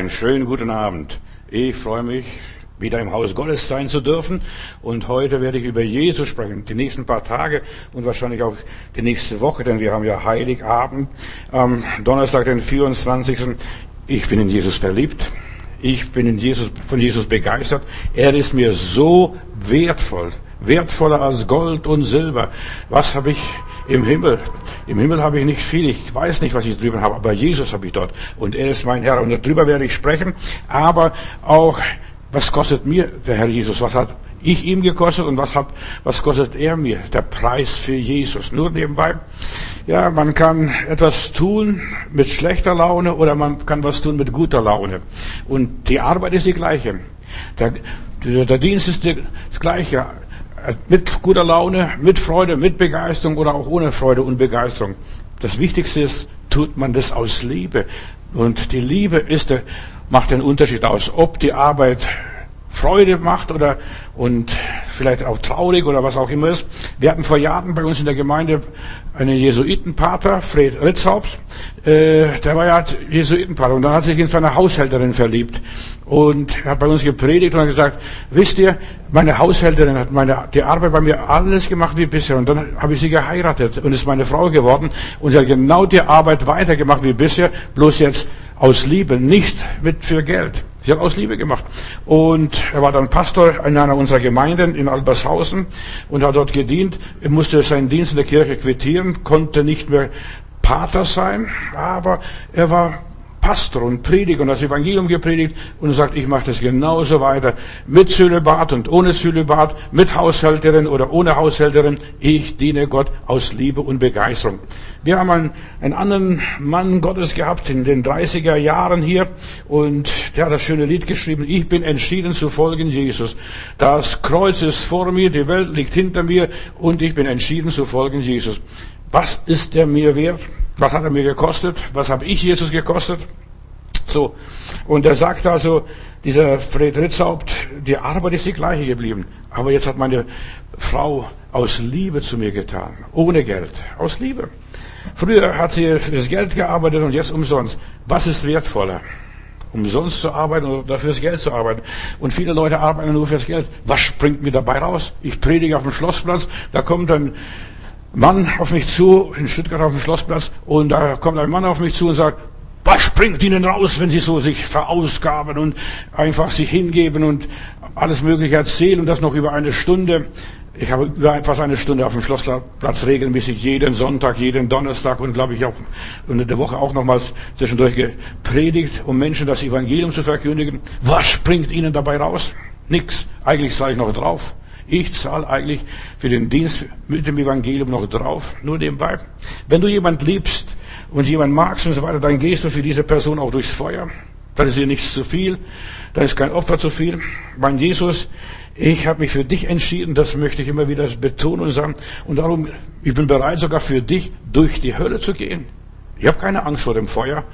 Einen schönen guten Abend. Ich freue mich, wieder im Haus Gottes sein zu dürfen. Und heute werde ich über Jesus sprechen. Die nächsten paar Tage und wahrscheinlich auch die nächste Woche, denn wir haben ja Heiligabend am Donnerstag, den 24. Ich bin in Jesus verliebt. Ich bin in Jesus, von Jesus begeistert. Er ist mir so wertvoll. Wertvoller als Gold und Silber. Was habe ich im Himmel? Im Himmel habe ich nicht viel, ich weiß nicht, was ich drüben habe, aber Jesus habe ich dort und er ist mein Herr und darüber werde ich sprechen, aber auch, was kostet mir der Herr Jesus, was hat ich ihm gekostet und was, hat, was kostet er mir? Der Preis für Jesus. Nur nebenbei. Ja, man kann etwas tun mit schlechter Laune oder man kann was tun mit guter Laune. Und die Arbeit ist die gleiche. Der, der Dienst ist das gleiche mit guter Laune, mit Freude, mit Begeisterung oder auch ohne Freude und Begeisterung. Das Wichtigste ist, tut man das aus Liebe. Und die Liebe ist, macht den Unterschied aus, ob die Arbeit Freude macht oder und vielleicht auch traurig oder was auch immer ist. Wir hatten vor Jahren bei uns in der Gemeinde einen Jesuitenpater, Fred Ritzhaupt, äh, der war ja Jesuitenpater und dann hat sich in seine Haushälterin verliebt und hat bei uns gepredigt und hat gesagt, wisst ihr, meine Haushälterin hat meine, die Arbeit bei mir alles gemacht wie bisher und dann habe ich sie geheiratet und ist meine Frau geworden und sie hat genau die Arbeit weitergemacht wie bisher, bloß jetzt aus Liebe, nicht mit für Geld. Sie hat aus Liebe gemacht. Und er war dann Pastor in einer unserer Gemeinden in Albershausen und hat dort gedient. Er musste seinen Dienst in der Kirche quittieren, konnte nicht mehr Pater sein, aber er war Pastor und Prediger und das Evangelium gepredigt und sagt, ich mache das genauso weiter. Mit Zölibat und ohne Zölibat, mit Haushälterin oder ohne Haushälterin. Ich diene Gott aus Liebe und Begeisterung. Wir haben einen, einen anderen Mann Gottes gehabt in den 30er Jahren hier und der hat das schöne Lied geschrieben. Ich bin entschieden zu folgen Jesus. Das Kreuz ist vor mir, die Welt liegt hinter mir und ich bin entschieden zu folgen Jesus. Was ist der mir wert? Was hat er mir gekostet? Was habe ich Jesus gekostet? So. Und er sagt also, dieser Fred Ritzhaupt, die Arbeit ist die gleiche geblieben. Aber jetzt hat meine Frau aus Liebe zu mir getan. Ohne Geld. Aus Liebe. Früher hat sie fürs Geld gearbeitet und jetzt umsonst. Was ist wertvoller? Umsonst zu arbeiten oder fürs Geld zu arbeiten. Und viele Leute arbeiten nur fürs Geld. Was springt mir dabei raus? Ich predige auf dem Schlossplatz, da kommt ein Mann auf mich zu, in Stuttgart auf dem Schlossplatz, und da kommt ein Mann auf mich zu und sagt, springt Ihnen raus, wenn Sie so sich verausgaben und einfach sich hingeben und alles Mögliche erzählen und das noch über eine Stunde? Ich habe über fast eine Stunde auf dem Schlossplatz regelmäßig jeden Sonntag, jeden Donnerstag und glaube ich auch in der Woche auch nochmals zwischendurch gepredigt, um Menschen das Evangelium zu verkündigen. Was springt Ihnen dabei raus? Nix. Eigentlich sage ich noch drauf. Ich zahle eigentlich für den Dienst mit dem Evangelium noch drauf, nur nebenbei. Wenn du jemand liebst und jemand magst und so weiter, dann gehst du für diese Person auch durchs Feuer. Dann ist dir nichts zu viel, dann ist kein Opfer zu viel. Mein Jesus, ich habe mich für dich entschieden, das möchte ich immer wieder betonen und sagen. Und darum, ich bin bereit sogar für dich durch die Hölle zu gehen. Ich habe keine Angst vor dem Feuer.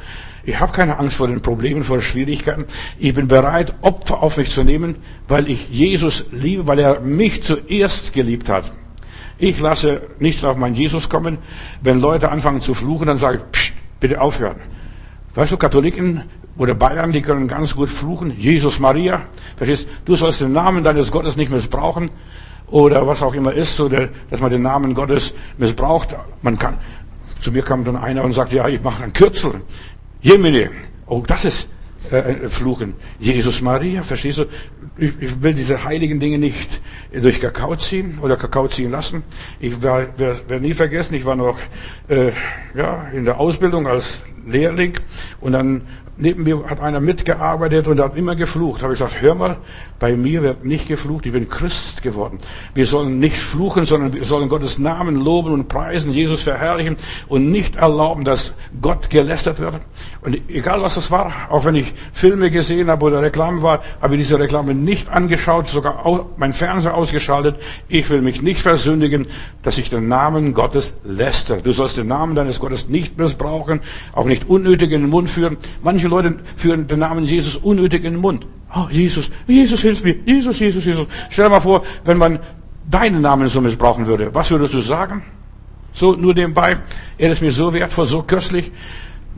Ich habe keine Angst vor den Problemen, vor Schwierigkeiten. Ich bin bereit, Opfer auf mich zu nehmen, weil ich Jesus liebe, weil er mich zuerst geliebt hat. Ich lasse nichts auf meinen Jesus kommen. Wenn Leute anfangen zu fluchen, dann sage ich, Psst, bitte aufhören. Weißt du, Katholiken oder Bayern, die können ganz gut fluchen. Jesus Maria. Verstehst? Du sollst den Namen deines Gottes nicht missbrauchen. Oder was auch immer ist, oder, dass man den Namen Gottes missbraucht. Man kann, zu mir kam dann einer und sagte, ja, ich mache ein Kürzel. Jemine. Oh, das ist äh, Fluchen. Jesus Maria, verstehst du? Ich, ich, will diese heiligen Dinge nicht durch Kakao ziehen oder Kakao ziehen lassen. Ich werde nie vergessen, ich war noch äh, ja, in der Ausbildung als Lehrling und dann neben mir hat einer mitgearbeitet und hat immer geflucht. Habe ich gesagt, hör mal, bei mir wird nicht geflucht, ich bin Christ geworden. Wir sollen nicht fluchen, sondern wir sollen Gottes Namen loben und preisen, Jesus verherrlichen und nicht erlauben, dass Gott gelästert wird. Und egal was das war, auch wenn ich Filme gesehen habe oder Reklame war, habe ich diese Reklame nicht angeschaut, sogar mein Fernseher ausgeschaltet. Ich will mich nicht versündigen, dass ich den Namen Gottes läster. Du sollst den Namen deines Gottes nicht missbrauchen, auch nicht unnötig in den Mund führen. Manche Manche Leute führen den Namen Jesus unnötig in den Mund. Oh, Jesus, Jesus hilf mir, Jesus, Jesus, Jesus. Stell dir mal vor, wenn man deinen Namen so missbrauchen würde. Was würdest du sagen? So, nur nebenbei, er ist mir so wertvoll, so köstlich.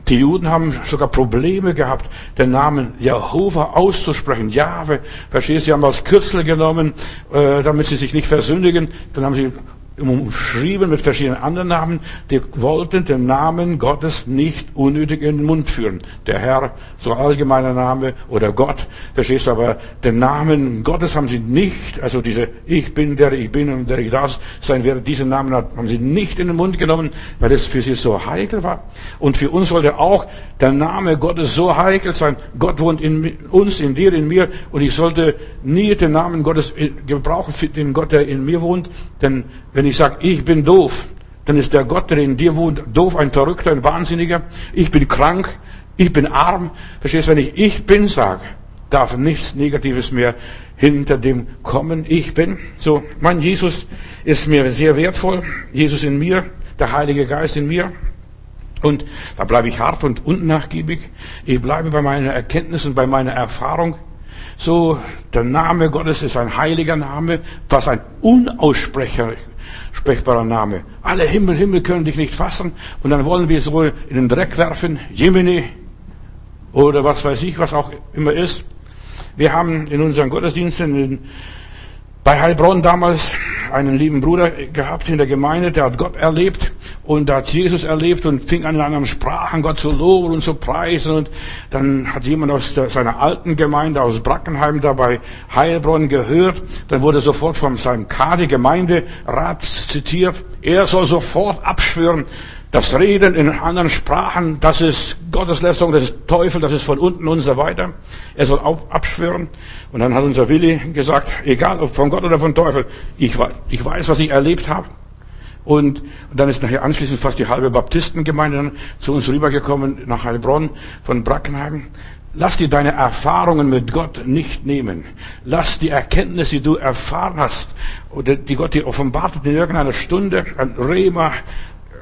Die Juden haben sogar Probleme gehabt, den Namen Jehova auszusprechen. Jahwe, verstehst du, sie haben als Kürzel genommen, äh, damit sie sich nicht versündigen. Dann haben sie umschrieben mit verschiedenen anderen Namen, die wollten den Namen Gottes nicht unnötig in den Mund führen. Der Herr, so allgemeiner Name, oder Gott, verstehst du, aber den Namen Gottes haben sie nicht, also diese Ich bin, der ich bin und der ich das sein werde, diesen Namen haben sie nicht in den Mund genommen, weil es für sie so heikel war. Und für uns sollte auch der Name Gottes so heikel sein. Gott wohnt in uns, in dir, in mir, und ich sollte nie den Namen Gottes gebrauchen, den Gott, der in mir wohnt, denn wenn ich sage, ich bin doof, dann ist der Gott, der in dir wohnt, doof, ein Verrückter, ein Wahnsinniger. Ich bin krank, ich bin arm. Verstehst du, wenn ich ich bin sage, darf nichts Negatives mehr hinter dem kommen. Ich bin. So, mein Jesus ist mir sehr wertvoll. Jesus in mir, der Heilige Geist in mir. Und da bleibe ich hart und unnachgiebig. Ich bleibe bei meiner Erkenntnis und bei meiner Erfahrung. So, der Name Gottes ist ein heiliger Name, was ein unaussprechbarer Name. Alle Himmel, Himmel können dich nicht fassen. Und dann wollen wir so in den Dreck werfen, Jemini oder was weiß ich, was auch immer ist. Wir haben in unseren Gottesdiensten in bei Heilbronn damals einen lieben Bruder gehabt in der Gemeinde, der hat Gott erlebt und der hat Jesus erlebt und fing an in anderen Sprachen Gott zu loben und zu preisen und dann hat jemand aus der, seiner alten Gemeinde aus Brackenheim da bei Heilbronn gehört, dann wurde sofort von seinem Kadi Gemeinderat zitiert, er soll sofort abschwören, das Reden in anderen Sprachen, das ist Gotteslästerung, das ist Teufel, das ist von unten und so weiter. Er soll auch abschwören. Und dann hat unser Willi gesagt, egal ob von Gott oder von Teufel, ich weiß, ich weiß was ich erlebt habe. Und, und dann ist nachher anschließend fast die halbe Baptistengemeinde zu uns rübergekommen nach Heilbronn von Brackenheim. Lass dir deine Erfahrungen mit Gott nicht nehmen. Lass die Erkenntnis, die du erfahren hast, oder die Gott dir offenbart in irgendeiner Stunde, ein Rema,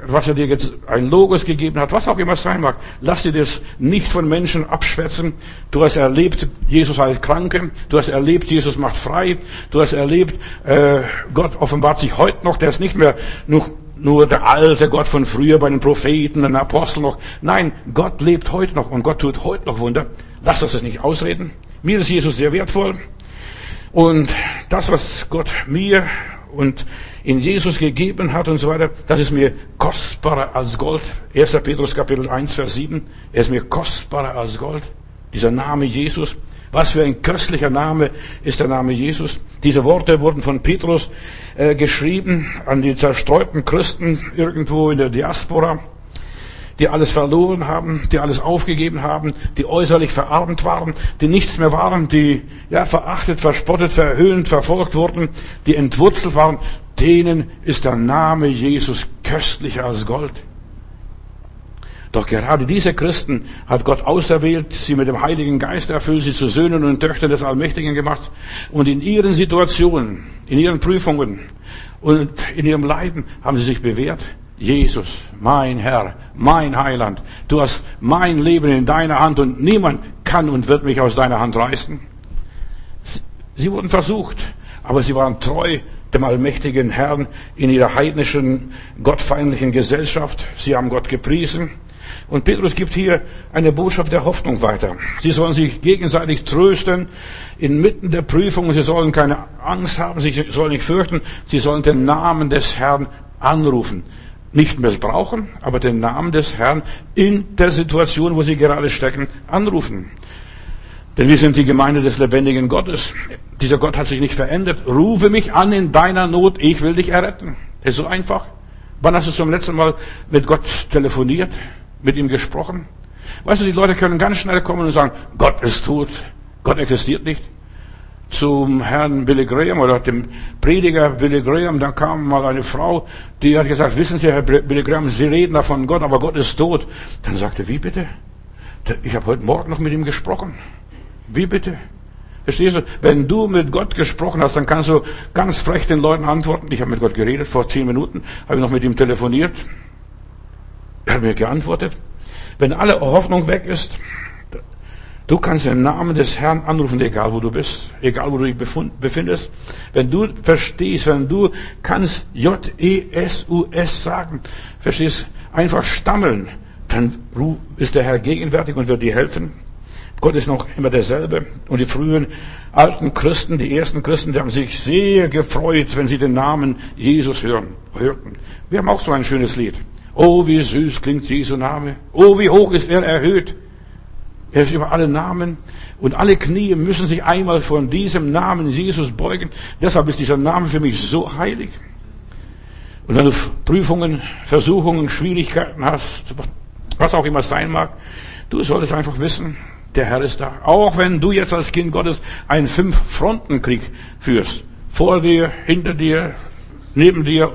was er dir jetzt ein Logos gegeben hat, was auch immer es sein mag. Lass dir das nicht von Menschen abschwätzen. Du hast erlebt, Jesus heilt Kranke. Du hast erlebt, Jesus macht frei. Du hast erlebt, äh, Gott offenbart sich heute noch. Der ist nicht mehr nur, nur der alte Gott von früher bei den Propheten, den Aposteln noch. Nein, Gott lebt heute noch und Gott tut heute noch Wunder. Lass das nicht ausreden. Mir ist Jesus sehr wertvoll. Und das, was Gott mir und in Jesus gegeben hat und so weiter, das ist mir kostbarer als Gold. 1. Petrus Kapitel 1, Vers 7. Er ist mir kostbarer als Gold. Dieser Name Jesus. Was für ein köstlicher Name ist der Name Jesus. Diese Worte wurden von Petrus äh, geschrieben an die zerstreuten Christen irgendwo in der Diaspora die alles verloren haben, die alles aufgegeben haben, die äußerlich verarmt waren, die nichts mehr waren, die ja verachtet, verspottet, verhöhnt, verfolgt wurden, die entwurzelt waren, denen ist der Name Jesus köstlicher als Gold. Doch gerade diese Christen hat Gott auserwählt, sie mit dem Heiligen Geist erfüllt, sie zu Söhnen und Töchtern des Allmächtigen gemacht. Und in ihren Situationen, in ihren Prüfungen und in ihrem Leiden haben sie sich bewährt. Jesus, mein Herr, mein Heiland, du hast mein Leben in deiner Hand und niemand kann und wird mich aus deiner Hand reißen. Sie wurden versucht, aber sie waren treu dem allmächtigen Herrn in ihrer heidnischen, gottfeindlichen Gesellschaft. Sie haben Gott gepriesen. Und Petrus gibt hier eine Botschaft der Hoffnung weiter. Sie sollen sich gegenseitig trösten inmitten der Prüfung. Sie sollen keine Angst haben, sie sollen nicht fürchten. Sie sollen den Namen des Herrn anrufen nicht missbrauchen, aber den Namen des Herrn in der Situation, wo sie gerade stecken, anrufen. Denn wir sind die Gemeinde des lebendigen Gottes. Dieser Gott hat sich nicht verändert. Rufe mich an in deiner Not, ich will dich erretten. Ist so einfach. Wann hast du zum letzten Mal mit Gott telefoniert, mit ihm gesprochen? Weißt du, die Leute können ganz schnell kommen und sagen, Gott ist tot, Gott existiert nicht zum Herrn Billy Graham oder dem Prediger Billy Graham, dann kam mal eine Frau, die hat gesagt, wissen Sie, Herr Billy Graham, Sie reden da von Gott, aber Gott ist tot. Dann sagte, wie bitte? Ich habe heute Morgen noch mit ihm gesprochen. Wie bitte? Verstehst du? Wenn du mit Gott gesprochen hast, dann kannst du ganz frech den Leuten antworten. Ich habe mit Gott geredet, vor zehn Minuten habe ich noch mit ihm telefoniert. Er hat mir geantwortet. Wenn alle Hoffnung weg ist, Du kannst den Namen des Herrn anrufen, egal wo du bist, egal wo du dich befindest. Wenn du verstehst, wenn du kannst J-E-S-U-S sagen, verstehst, einfach stammeln, dann ist der Herr gegenwärtig und wird dir helfen. Gott ist noch immer derselbe. Und die frühen alten Christen, die ersten Christen, die haben sich sehr gefreut, wenn sie den Namen Jesus hören, hörten. Wir haben auch so ein schönes Lied. Oh, wie süß klingt Jesu Name. Oh, wie hoch ist er erhöht. Er ist über alle Namen. Und alle Knie müssen sich einmal von diesem Namen Jesus beugen. Deshalb ist dieser Name für mich so heilig. Und wenn du Prüfungen, Versuchungen, Schwierigkeiten hast, was auch immer sein mag, du solltest einfach wissen, der Herr ist da. Auch wenn du jetzt als Kind Gottes einen Fünf-Fronten-Krieg führst. Vor dir, hinter dir, neben dir,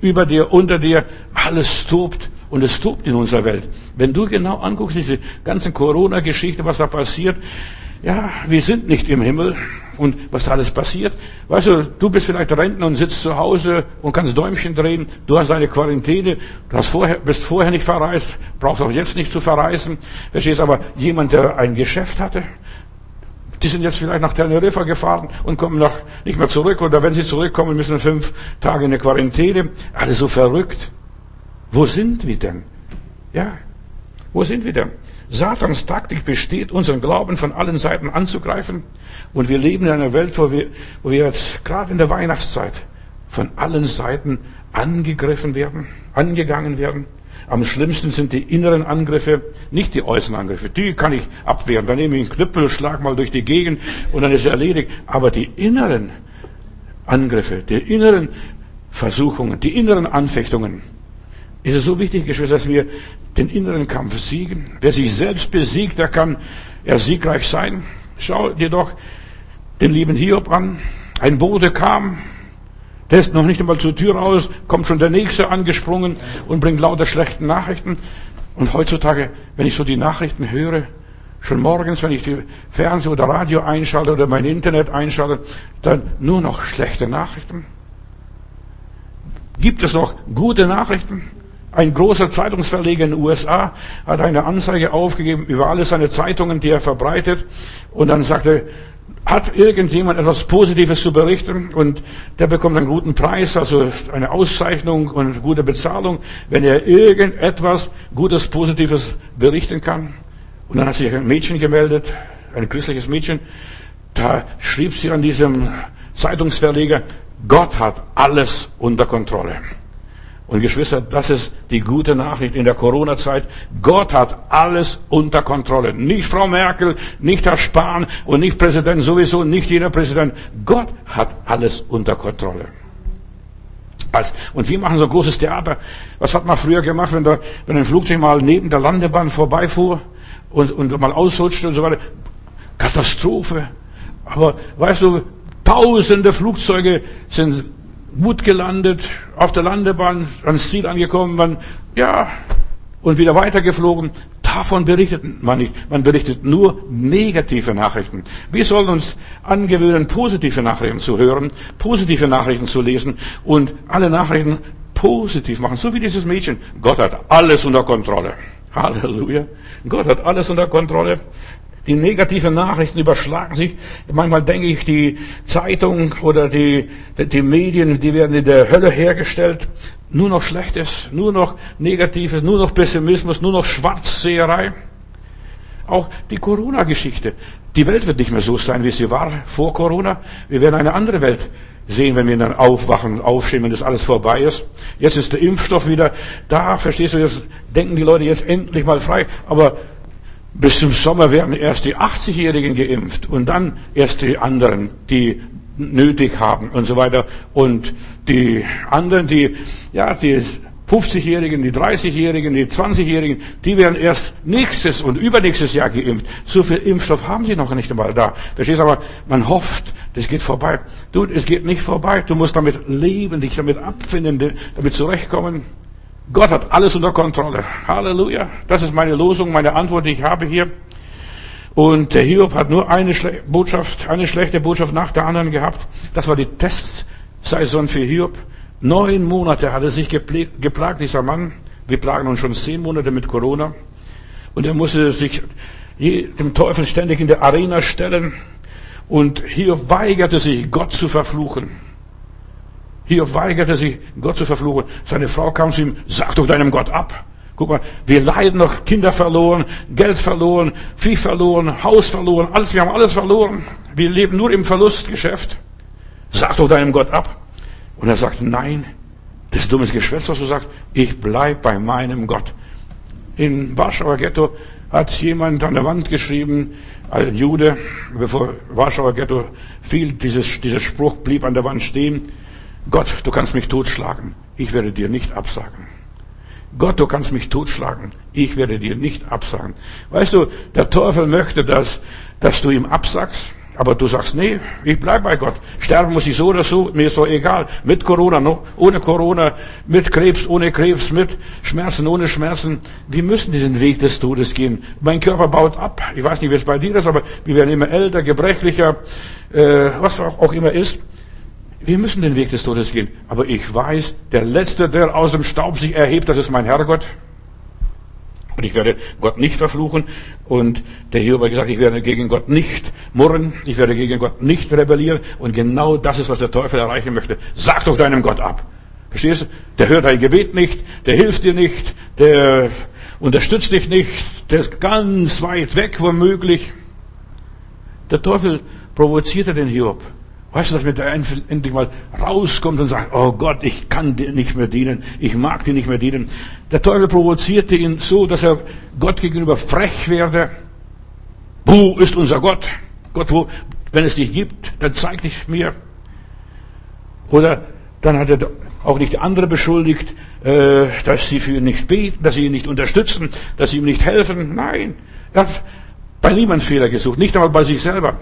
über dir, unter dir, alles tobt. Und es tobt in unserer Welt. Wenn du genau anguckst, diese ganzen Corona-Geschichte, was da passiert, ja, wir sind nicht im Himmel und was alles passiert. Weißt du, du bist vielleicht Rentner und sitzt zu Hause und kannst Däumchen drehen. Du hast eine Quarantäne, du hast vorher, bist vorher nicht verreist, brauchst auch jetzt nicht zu verreisen. Verstehst aber jemand, der ein Geschäft hatte, die sind jetzt vielleicht nach Teneriffa gefahren und kommen nach, nicht mehr zurück oder wenn sie zurückkommen, müssen fünf Tage in eine Quarantäne. Alles so verrückt. Wo sind wir denn? Ja, wo sind wir denn? Satans Taktik besteht, unseren Glauben von allen Seiten anzugreifen. Und wir leben in einer Welt, wo wir, wo wir jetzt gerade in der Weihnachtszeit von allen Seiten angegriffen werden, angegangen werden. Am schlimmsten sind die inneren Angriffe, nicht die äußeren Angriffe. Die kann ich abwehren. Dann nehme ich einen Knüppel, schlag mal durch die Gegend und dann ist er erledigt. Aber die inneren Angriffe, die inneren Versuchungen, die inneren Anfechtungen, ist es so wichtig, Geschwister, dass wir den inneren Kampf siegen. Wer sich selbst besiegt, der kann er siegreich sein. Schau dir doch den lieben Hiob an. Ein Bote kam, der ist noch nicht einmal zur Tür raus, kommt schon der Nächste angesprungen und bringt lauter schlechten Nachrichten. Und heutzutage, wenn ich so die Nachrichten höre, schon morgens, wenn ich die Fernseh- oder Radio einschalte oder mein Internet einschalte, dann nur noch schlechte Nachrichten. Gibt es noch gute Nachrichten? Ein großer Zeitungsverleger in den USA hat eine Anzeige aufgegeben über alle seine Zeitungen, die er verbreitet. Und dann sagte, hat irgendjemand etwas Positives zu berichten und der bekommt einen guten Preis, also eine Auszeichnung und gute Bezahlung, wenn er irgendetwas Gutes, Positives berichten kann. Und dann hat sich ein Mädchen gemeldet, ein christliches Mädchen, da schrieb sie an diesem Zeitungsverleger, Gott hat alles unter Kontrolle. Und Geschwister, das ist die gute Nachricht in der Corona-Zeit. Gott hat alles unter Kontrolle. Nicht Frau Merkel, nicht Herr Spahn und nicht Präsident sowieso, nicht jeder Präsident. Gott hat alles unter Kontrolle. Und wir machen so großes Theater. Was hat man früher gemacht, wenn, da, wenn ein Flugzeug mal neben der Landebahn vorbeifuhr und, und mal ausrutschte und so weiter? Katastrophe. Aber weißt du, tausende Flugzeuge sind gut gelandet, auf der Landebahn ans Ziel angekommen, man, ja, und wieder weitergeflogen. Davon berichtet man nicht. Man berichtet nur negative Nachrichten. Wir sollen uns angewöhnen, positive Nachrichten zu hören, positive Nachrichten zu lesen und alle Nachrichten positiv machen. So wie dieses Mädchen. Gott hat alles unter Kontrolle. Halleluja. Gott hat alles unter Kontrolle. Die negativen Nachrichten überschlagen sich. Manchmal denke ich, die Zeitung oder die, die Medien, die werden in der Hölle hergestellt. Nur noch Schlechtes, nur noch Negatives, nur noch Pessimismus, nur noch Schwarzseherei. Auch die Corona-Geschichte. Die Welt wird nicht mehr so sein, wie sie war vor Corona. Wir werden eine andere Welt sehen, wenn wir dann aufwachen, aufstehen, wenn das alles vorbei ist. Jetzt ist der Impfstoff wieder da, verstehst du, jetzt denken die Leute jetzt endlich mal frei. Aber bis zum Sommer werden erst die 80-Jährigen geimpft und dann erst die anderen, die nötig haben und so weiter. Und die anderen, die, ja, die 50-Jährigen, die 30-Jährigen, die 20-Jährigen, die werden erst nächstes und übernächstes Jahr geimpft. So viel Impfstoff haben sie noch nicht einmal da. Verstehst aber, man hofft, das geht vorbei. Du, es geht nicht vorbei. Du musst damit leben, dich damit abfinden, damit zurechtkommen. Gott hat alles unter Kontrolle. Halleluja. Das ist meine Losung, meine Antwort, die ich habe hier. Und der Hiob hat nur eine Schle Botschaft, eine schlechte Botschaft nach der anderen gehabt. Das war die Testsaison für Hiob. Neun Monate hat er sich geplagt, dieser Mann. Wir plagen uns schon zehn Monate mit Corona. Und er musste sich dem Teufel ständig in der Arena stellen. Und Hiob weigerte sich, Gott zu verfluchen. Hiob weigerte sich, Gott zu verfluchen. Seine Frau kam zu ihm, sag doch deinem Gott ab. Guck mal, wir leiden noch, Kinder verloren, Geld verloren, Vieh verloren, Haus verloren, alles, wir haben alles verloren. Wir leben nur im Verlustgeschäft. Sag doch deinem Gott ab. Und er sagt, nein, das ist dummes Geschwätz, was du sagst. Ich bleib bei meinem Gott. In Warschauer Ghetto hat jemand an der Wand geschrieben, ein Jude, bevor Warschauer Ghetto fiel, dieses, dieser Spruch blieb an der Wand stehen. Gott, du kannst mich totschlagen. Ich werde dir nicht absagen. Gott, du kannst mich totschlagen. Ich werde dir nicht absagen. Weißt du, der Teufel möchte, dass, dass du ihm absagst. Aber du sagst, nee, ich bleib bei Gott. Sterben muss ich so oder so, mir ist doch egal. Mit Corona, noch, ohne Corona, mit Krebs, ohne Krebs, mit Schmerzen, ohne Schmerzen. Wir müssen diesen Weg des Todes gehen. Mein Körper baut ab. Ich weiß nicht, wie es bei dir ist, aber wir werden immer älter, gebrechlicher, äh, was auch, auch immer ist. Wir müssen den Weg des Todes gehen. Aber ich weiß, der Letzte, der aus dem Staub sich erhebt, das ist mein Herrgott. Und ich werde Gott nicht verfluchen. Und der Hiob hat gesagt, ich werde gegen Gott nicht murren. Ich werde gegen Gott nicht rebellieren. Und genau das ist, was der Teufel erreichen möchte. Sag doch deinem Gott ab. Verstehst du? Der hört dein Gebet nicht. Der hilft dir nicht. Der unterstützt dich nicht. Der ist ganz weit weg womöglich. Der Teufel provozierte den Hiob. Weißt du, dass mir der endlich mal rauskommt und sagt, oh Gott, ich kann dir nicht mehr dienen, ich mag dir nicht mehr dienen. Der Teufel provozierte ihn so, dass er Gott gegenüber frech werde. Wo ist unser Gott? Gott, wo, wenn es dich gibt, dann zeig dich mir. Oder dann hat er auch nicht andere beschuldigt, äh, dass sie für ihn nicht beten, dass sie ihn nicht unterstützen, dass sie ihm nicht helfen. Nein, er hat bei niemandem Fehler gesucht, nicht einmal bei sich selber.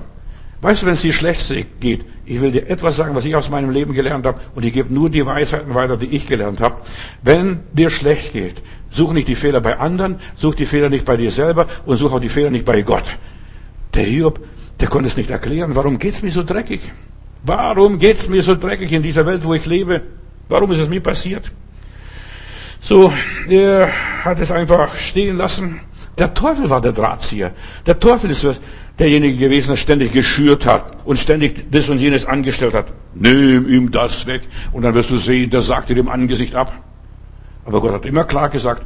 Weißt du, wenn es dir schlecht geht, ich will dir etwas sagen, was ich aus meinem Leben gelernt habe, und ich gebe nur die Weisheiten weiter, die ich gelernt habe. Wenn dir schlecht geht, such nicht die Fehler bei anderen, such die Fehler nicht bei dir selber und such auch die Fehler nicht bei Gott. Der Hiob, der konnte es nicht erklären, warum geht's mir so dreckig? Warum geht's mir so dreckig in dieser Welt, wo ich lebe? Warum ist es mir passiert? So, er hat es einfach stehen lassen. Der Teufel war der Drahtzieher. Der Teufel ist derjenige gewesen, der ständig geschürt hat und ständig das und jenes angestellt hat. Nimm ihm das weg und dann wirst du sehen, der sagt dir dem Angesicht ab. Aber Gott hat immer klar gesagt,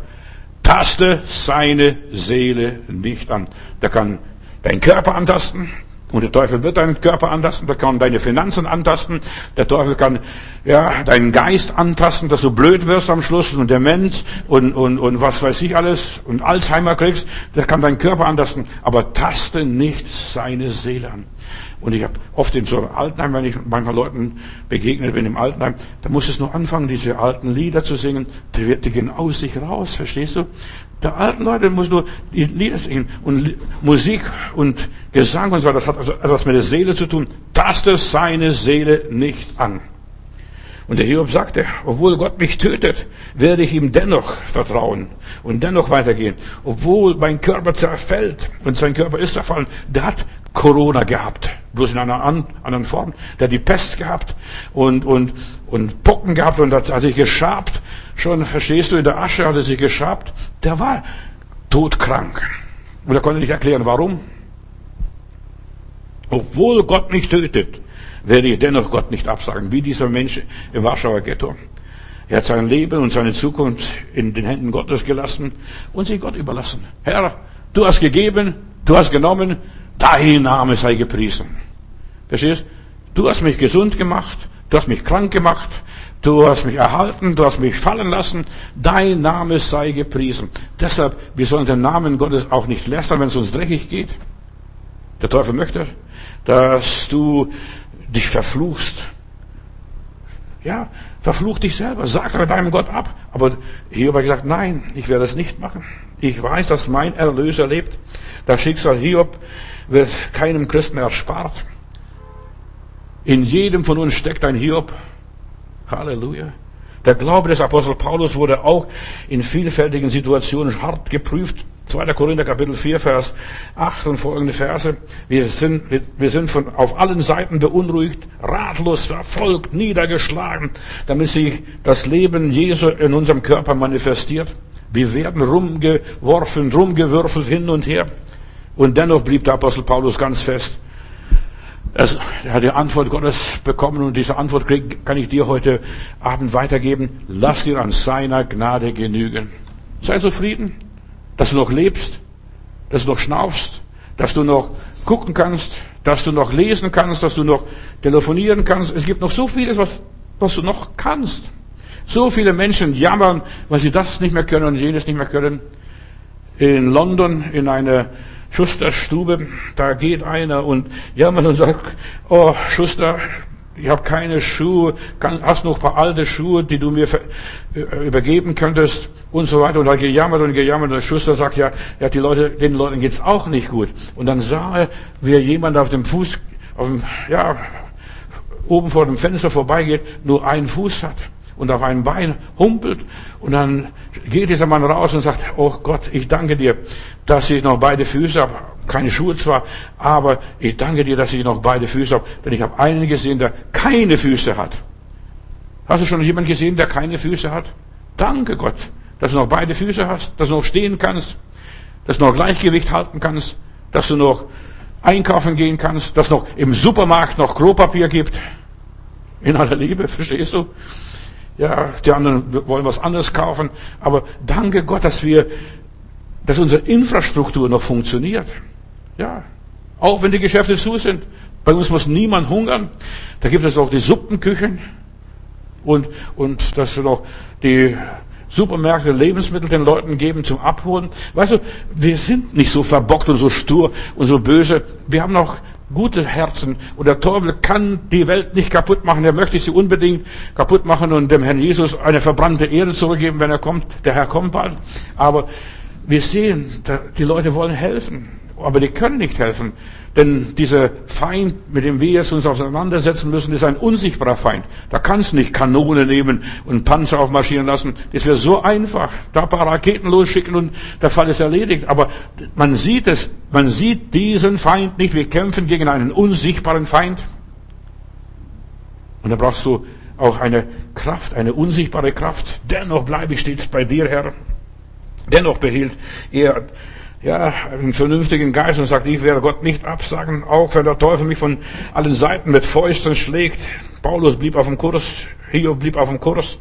taste seine Seele nicht an. Der kann deinen Körper antasten, und der Teufel wird deinen Körper antasten, der kann deine Finanzen antasten, der Teufel kann ja, deinen Geist antasten, dass du blöd wirst am Schluss und Demenz und, und, und was weiß ich alles und Alzheimer kriegst, der kann deinen Körper antasten, aber taste nicht seine Seele an. Und ich habe oft in so einem Altenheim, wenn ich manchmal Leuten begegnet bin im Altenheim, da muss es nur anfangen, diese alten Lieder zu singen, die die gehen aus sich raus, verstehst du? Der alten Leute muss nur die Lieder singen und Musik und Gesang und so weiter. Das hat also etwas mit der Seele zu tun. Taste seine Seele nicht an. Und der Hiob sagte, obwohl Gott mich tötet, werde ich ihm dennoch vertrauen und dennoch weitergehen. Obwohl mein Körper zerfällt und sein Körper ist zerfallen, der hat Corona gehabt, bloß in einer anderen Form. Der hat die Pest gehabt und, und, und Pocken gehabt und hat sich geschabt. Schon, verstehst du, in der Asche hat er sich geschabt. Der war todkrank. Und er konnte nicht erklären, warum. Obwohl Gott mich tötet, werde ich dennoch Gott nicht absagen, wie dieser Mensch im Warschauer Ghetto. Er hat sein Leben und seine Zukunft in den Händen Gottes gelassen und sich Gott überlassen. Herr, du hast gegeben, du hast genommen, dein Name sei gepriesen. Verstehst? Du hast mich gesund gemacht, du hast mich krank gemacht, du hast mich erhalten, du hast mich fallen lassen, dein Name sei gepriesen. Deshalb, wir sollen den Namen Gottes auch nicht lästern, wenn es uns dreckig geht. Der Teufel möchte, dass du dich verfluchst. Ja, verfluch dich selber, sag deinem Gott ab. Aber Hiob hat gesagt, nein, ich werde es nicht machen. Ich weiß, dass mein Erlöser lebt. Das Schicksal Hiob wird keinem Christen erspart. In jedem von uns steckt ein Hiob. Halleluja. Der Glaube des Apostel Paulus wurde auch in vielfältigen Situationen hart geprüft. 2. Korinther Kapitel 4, Vers 8 und folgende Verse. Wir sind, wir sind von, auf allen Seiten beunruhigt, ratlos, verfolgt, niedergeschlagen, damit sich das Leben Jesu in unserem Körper manifestiert. Wir werden rumgeworfen, rumgewürfelt hin und her. Und dennoch blieb der Apostel Paulus ganz fest. Er hat die Antwort Gottes bekommen und diese Antwort kann ich dir heute Abend weitergeben. Lass dir an seiner Gnade genügen. Sei zufrieden, dass du noch lebst, dass du noch schnaufst, dass du noch gucken kannst, dass du noch lesen kannst, dass du noch telefonieren kannst. Es gibt noch so vieles, was, was du noch kannst. So viele Menschen jammern, weil sie das nicht mehr können und jenes nicht mehr können. In London, in einer Schusterstube, da geht einer und jammert und sagt, oh Schuster, ich habe keine Schuhe, hast noch ein paar alte Schuhe, die du mir äh, übergeben könntest und so weiter. Und er gejammert und gejammert und der Schuster sagt, ja, ja die Leute, den Leuten geht's auch nicht gut. Und dann sah er, wie jemand auf dem Fuß, auf dem, ja, oben vor dem Fenster vorbeigeht, nur einen Fuß hat und auf einem Bein humpelt. Und dann geht dieser Mann raus und sagt, oh Gott, ich danke dir, dass ich noch beide Füße habe keine Schuhe zwar, aber ich danke dir, dass ich noch beide Füße habe, denn ich habe einen gesehen, der keine Füße hat. Hast du schon jemanden gesehen, der keine Füße hat? Danke Gott, dass du noch beide Füße hast, dass du noch stehen kannst, dass du noch Gleichgewicht halten kannst, dass du noch einkaufen gehen kannst, dass noch im Supermarkt noch Klopapier gibt. In aller Liebe, verstehst du? Ja, die anderen wollen was anderes kaufen, aber danke Gott, dass wir, dass unsere Infrastruktur noch funktioniert. Ja. Auch wenn die Geschäfte zu sind. Bei uns muss niemand hungern. Da gibt es auch die Suppenküchen. Und, und dass wir noch die Supermärkte Lebensmittel den Leuten geben zum Abholen. Weißt du, wir sind nicht so verbockt und so stur und so böse. Wir haben noch gute Herzen. Und der Teufel kann die Welt nicht kaputt machen. Er möchte sie unbedingt kaputt machen und dem Herrn Jesus eine verbrannte Erde zurückgeben, wenn er kommt. Der Herr kommt bald. Aber wir sehen, die Leute wollen helfen aber die können nicht helfen. Denn dieser Feind, mit dem wir jetzt uns auseinandersetzen müssen, ist ein unsichtbarer Feind. Da kannst du nicht Kanone nehmen und Panzer aufmarschieren lassen. Das wäre so einfach. Da ein paar Raketen losschicken und der Fall ist erledigt. Aber man sieht es, man sieht diesen Feind nicht. Wir kämpfen gegen einen unsichtbaren Feind. Und da brauchst du auch eine Kraft, eine unsichtbare Kraft. Dennoch bleibe ich stets bei dir, Herr. Dennoch behielt er ja, einen vernünftigen Geist und sagt, ich werde Gott nicht absagen, auch wenn der Teufel mich von allen Seiten mit Fäusten schlägt. Paulus blieb auf dem Kurs, Hiob blieb auf dem Kurs.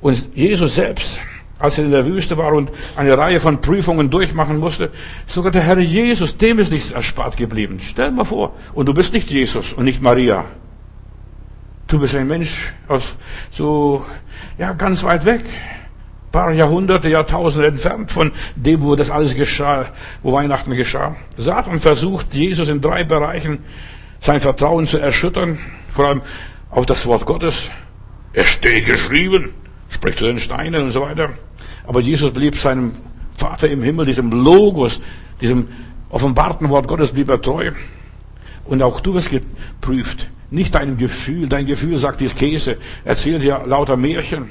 Und Jesus selbst, als er in der Wüste war und eine Reihe von Prüfungen durchmachen musste, sogar der Herr Jesus, dem ist nichts erspart geblieben. Stell dir mal vor, und du bist nicht Jesus und nicht Maria. Du bist ein Mensch aus so, ja, ganz weit weg paar Jahrhunderte, Jahrtausende entfernt von dem, wo das alles geschah, wo Weihnachten geschah. Satan versucht, Jesus in drei Bereichen sein Vertrauen zu erschüttern, vor allem auf das Wort Gottes. Es steht geschrieben, spricht zu den Steinen und so weiter. Aber Jesus blieb seinem Vater im Himmel, diesem Logos, diesem offenbarten Wort Gottes blieb er treu. Und auch du wirst geprüft. Nicht deinem Gefühl. Dein Gefühl sagt, dies Käse, erzählt dir lauter Märchen.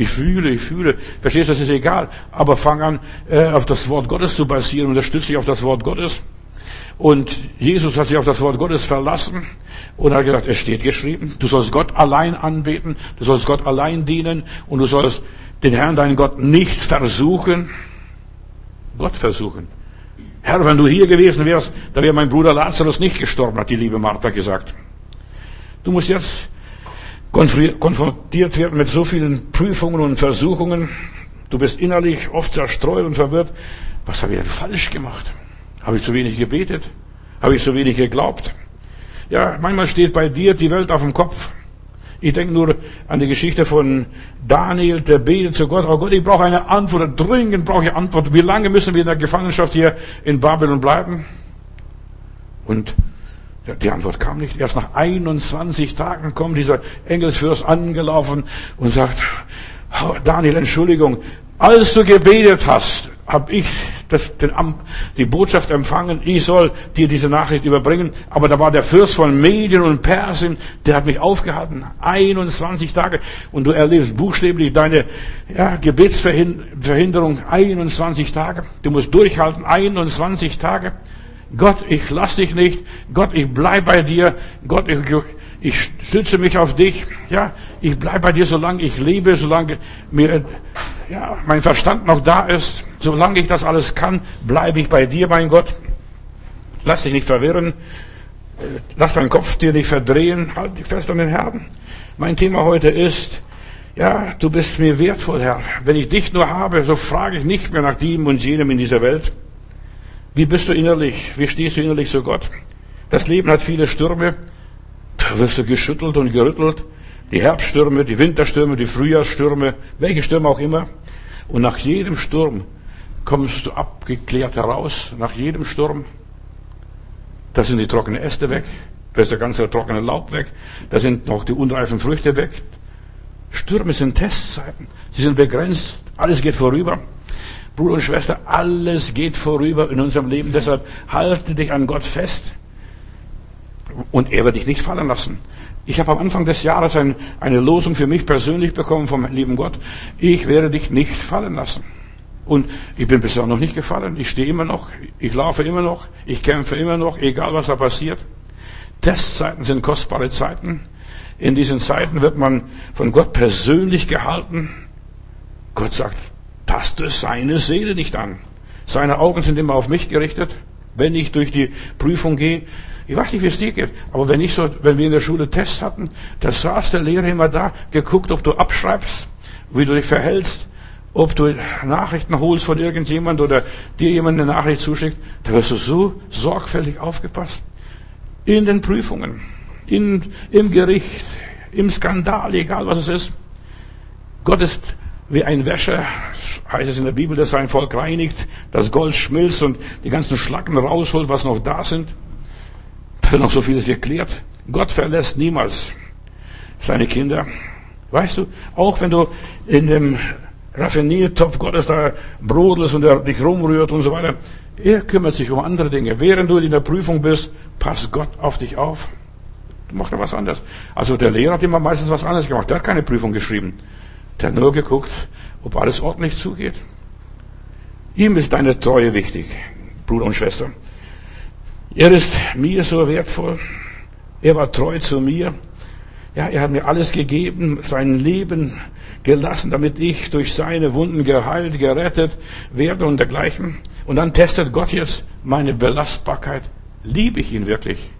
Ich fühle, ich fühle. Verstehst du, das ist egal. Aber fang an, äh, auf das Wort Gottes zu basieren. Unterstütze dich auf das Wort Gottes. Und Jesus hat sich auf das Wort Gottes verlassen und hat gesagt, es steht geschrieben, du sollst Gott allein anbeten, du sollst Gott allein dienen und du sollst den Herrn, deinen Gott, nicht versuchen. Gott versuchen. Herr, wenn du hier gewesen wärst, da wäre mein Bruder Lazarus nicht gestorben, hat die liebe Martha gesagt. Du musst jetzt konfrontiert werden mit so vielen Prüfungen und Versuchungen. Du bist innerlich oft zerstreut und verwirrt. Was habe ich denn falsch gemacht? Habe ich zu wenig gebetet? Habe ich zu wenig geglaubt? Ja, manchmal steht bei dir die Welt auf dem Kopf. Ich denke nur an die Geschichte von Daniel, der betet zu Gott. Oh Gott, ich brauche eine Antwort. Dringend brauche ich eine Antwort. Wie lange müssen wir in der Gefangenschaft hier in Babylon bleiben? Und die Antwort kam nicht. Erst nach 21 Tagen kommt dieser Engelsfürst angelaufen und sagt, Daniel, Entschuldigung, als du gebetet hast, habe ich das, den, die Botschaft empfangen, ich soll dir diese Nachricht überbringen. Aber da war der Fürst von Medien und Persien, der hat mich aufgehalten. 21 Tage. Und du erlebst buchstäblich deine ja, Gebetsverhinderung 21 Tage. Du musst durchhalten 21 Tage. Gott, ich lass dich nicht. Gott, ich bleib bei dir. Gott, ich, ich stütze mich auf dich. Ja, ich bleib bei dir, solange ich lebe, solange mir, ja, mein Verstand noch da ist. Solange ich das alles kann, bleibe ich bei dir, mein Gott. Lass dich nicht verwirren. Lass deinen Kopf dir nicht verdrehen. Halt dich fest an den Herrn. Mein Thema heute ist, ja, du bist mir wertvoll, Herr. Wenn ich dich nur habe, so frage ich nicht mehr nach dem und jenem in dieser Welt. Wie bist du innerlich? Wie stehst du innerlich zu Gott? Das Leben hat viele Stürme. Da wirst du geschüttelt und gerüttelt. Die Herbststürme, die Winterstürme, die Frühjahrsstürme, welche Stürme auch immer. Und nach jedem Sturm kommst du abgeklärt heraus. Nach jedem Sturm. Da sind die trockenen Äste weg. Da ist der ganze trockene Laub weg. Da sind noch die unreifen Früchte weg. Stürme sind Testzeiten. Sie sind begrenzt. Alles geht vorüber. Bruder und Schwester, alles geht vorüber in unserem Leben. Deshalb halte dich an Gott fest. Und er wird dich nicht fallen lassen. Ich habe am Anfang des Jahres ein, eine Losung für mich persönlich bekommen vom lieben Gott. Ich werde dich nicht fallen lassen. Und ich bin bisher noch nicht gefallen. Ich stehe immer noch. Ich laufe immer noch. Ich kämpfe immer noch, egal was da passiert. Testzeiten sind kostbare Zeiten. In diesen Zeiten wird man von Gott persönlich gehalten. Gott sagt, taste seine Seele nicht an. Seine Augen sind immer auf mich gerichtet. Wenn ich durch die Prüfung gehe, ich weiß nicht, wie es dir geht, aber wenn ich so, wenn wir in der Schule Tests hatten, da saß der Lehrer immer da, geguckt, ob du abschreibst, wie du dich verhältst, ob du Nachrichten holst von irgendjemand oder dir jemand eine Nachricht zuschickt, da wirst du so sorgfältig aufgepasst. In den Prüfungen in, im Gericht, im Skandal, egal was es ist. Gott ist wie ein Wäscher, heißt es in der Bibel, dass sein Volk reinigt, das Gold schmilzt und die ganzen Schlacken rausholt, was noch da sind. Da wird noch so vieles geklärt. Gott verlässt niemals seine Kinder. Weißt du, auch wenn du in dem Raffiniertopf Gottes da brodelst und er dich rumrührt und so weiter, er kümmert sich um andere Dinge. Während du in der Prüfung bist, passt Gott auf dich auf macht er was anderes. Also der Lehrer hat immer meistens was anderes gemacht. Der hat keine Prüfung geschrieben. Der hat nur geguckt, ob alles ordentlich zugeht. Ihm ist deine Treue wichtig, Bruder und Schwester. Er ist mir so wertvoll. Er war treu zu mir. Ja, er hat mir alles gegeben, sein Leben gelassen, damit ich durch seine Wunden geheilt, gerettet werde und dergleichen. Und dann testet Gott jetzt meine Belastbarkeit. Liebe ich ihn wirklich?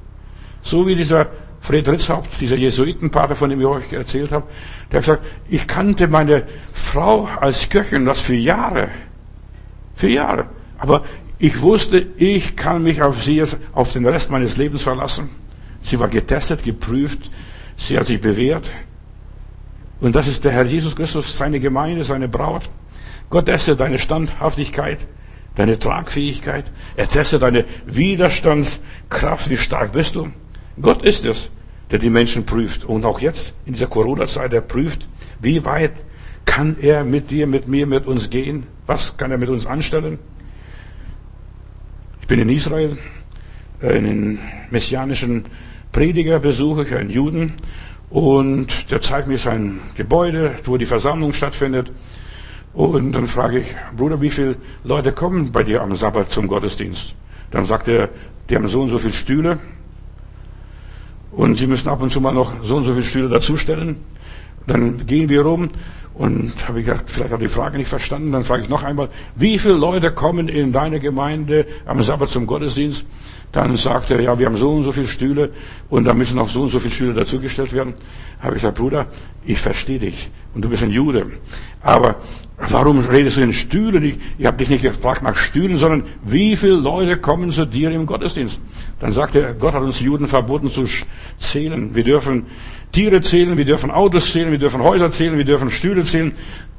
So wie dieser Fred Ritzhaupt, dieser Jesuitenpater, von dem ich euch erzählt habe, der hat gesagt, ich kannte meine Frau als Köchin, das für Jahre. Für Jahre. Aber ich wusste, ich kann mich auf sie jetzt, auf den Rest meines Lebens verlassen. Sie war getestet, geprüft, sie hat sich bewährt. Und das ist der Herr Jesus Christus, seine Gemeinde, seine Braut. Gott testet deine Standhaftigkeit, deine Tragfähigkeit. Er testet deine Widerstandskraft. Wie stark bist du? Gott ist es, der die Menschen prüft. Und auch jetzt in dieser Corona-Zeit, er prüft, wie weit kann er mit dir, mit mir, mit uns gehen? Was kann er mit uns anstellen? Ich bin in Israel, äh, einen messianischen Prediger besuche ich, einen Juden, und der zeigt mir sein Gebäude, wo die Versammlung stattfindet. Und dann frage ich, Bruder, wie viele Leute kommen bei dir am Sabbat zum Gottesdienst? Dann sagt er, die haben so und so viele Stühle. Und Sie müssen ab und zu mal noch so und so viele Stühle dazustellen. Dann gehen wir rum und habe ich gedacht, vielleicht hat die Frage nicht verstanden. Dann frage ich noch einmal, wie viele Leute kommen in deine Gemeinde am Sabbat zum Gottesdienst? Dann sagt er, ja, wir haben so und so viele Stühle und da müssen noch so und so viele Stühle dazugestellt werden. Habe ich gesagt, Bruder, ich verstehe dich und du bist ein Jude. Aber warum redest du in Stühlen? Ich, ich habe dich nicht gefragt nach Stühlen, sondern wie viele Leute kommen zu dir im Gottesdienst? Dann sagt er, Gott hat uns Juden verboten zu zählen. Wir dürfen Tiere zählen, wir dürfen Autos zählen, wir dürfen Häuser zählen, wir dürfen Stühle zählen.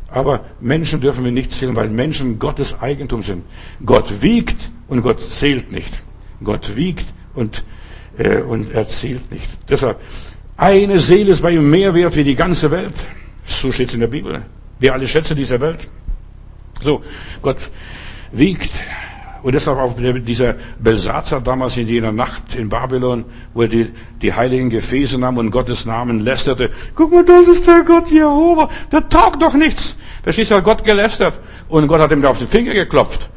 Aber Menschen dürfen wir nicht zählen, weil Menschen Gottes Eigentum sind. Gott wiegt und Gott zählt nicht. Gott wiegt und, äh, und erzählt nicht. Deshalb, eine Seele ist bei ihm mehr wert wie die ganze Welt. So steht es in der Bibel. Wie alle Schätze dieser Welt. So, Gott wiegt. Und deshalb auch dieser Belsatzer damals in jener Nacht in Babylon, wo er die, die heiligen Gefäße nahm und Gottes Namen lästerte. Guck mal, das ist der Gott Jehova. Der taugt doch nichts. Verstehst du, hat Gott gelästert. Und Gott hat ihm da auf den Finger geklopft.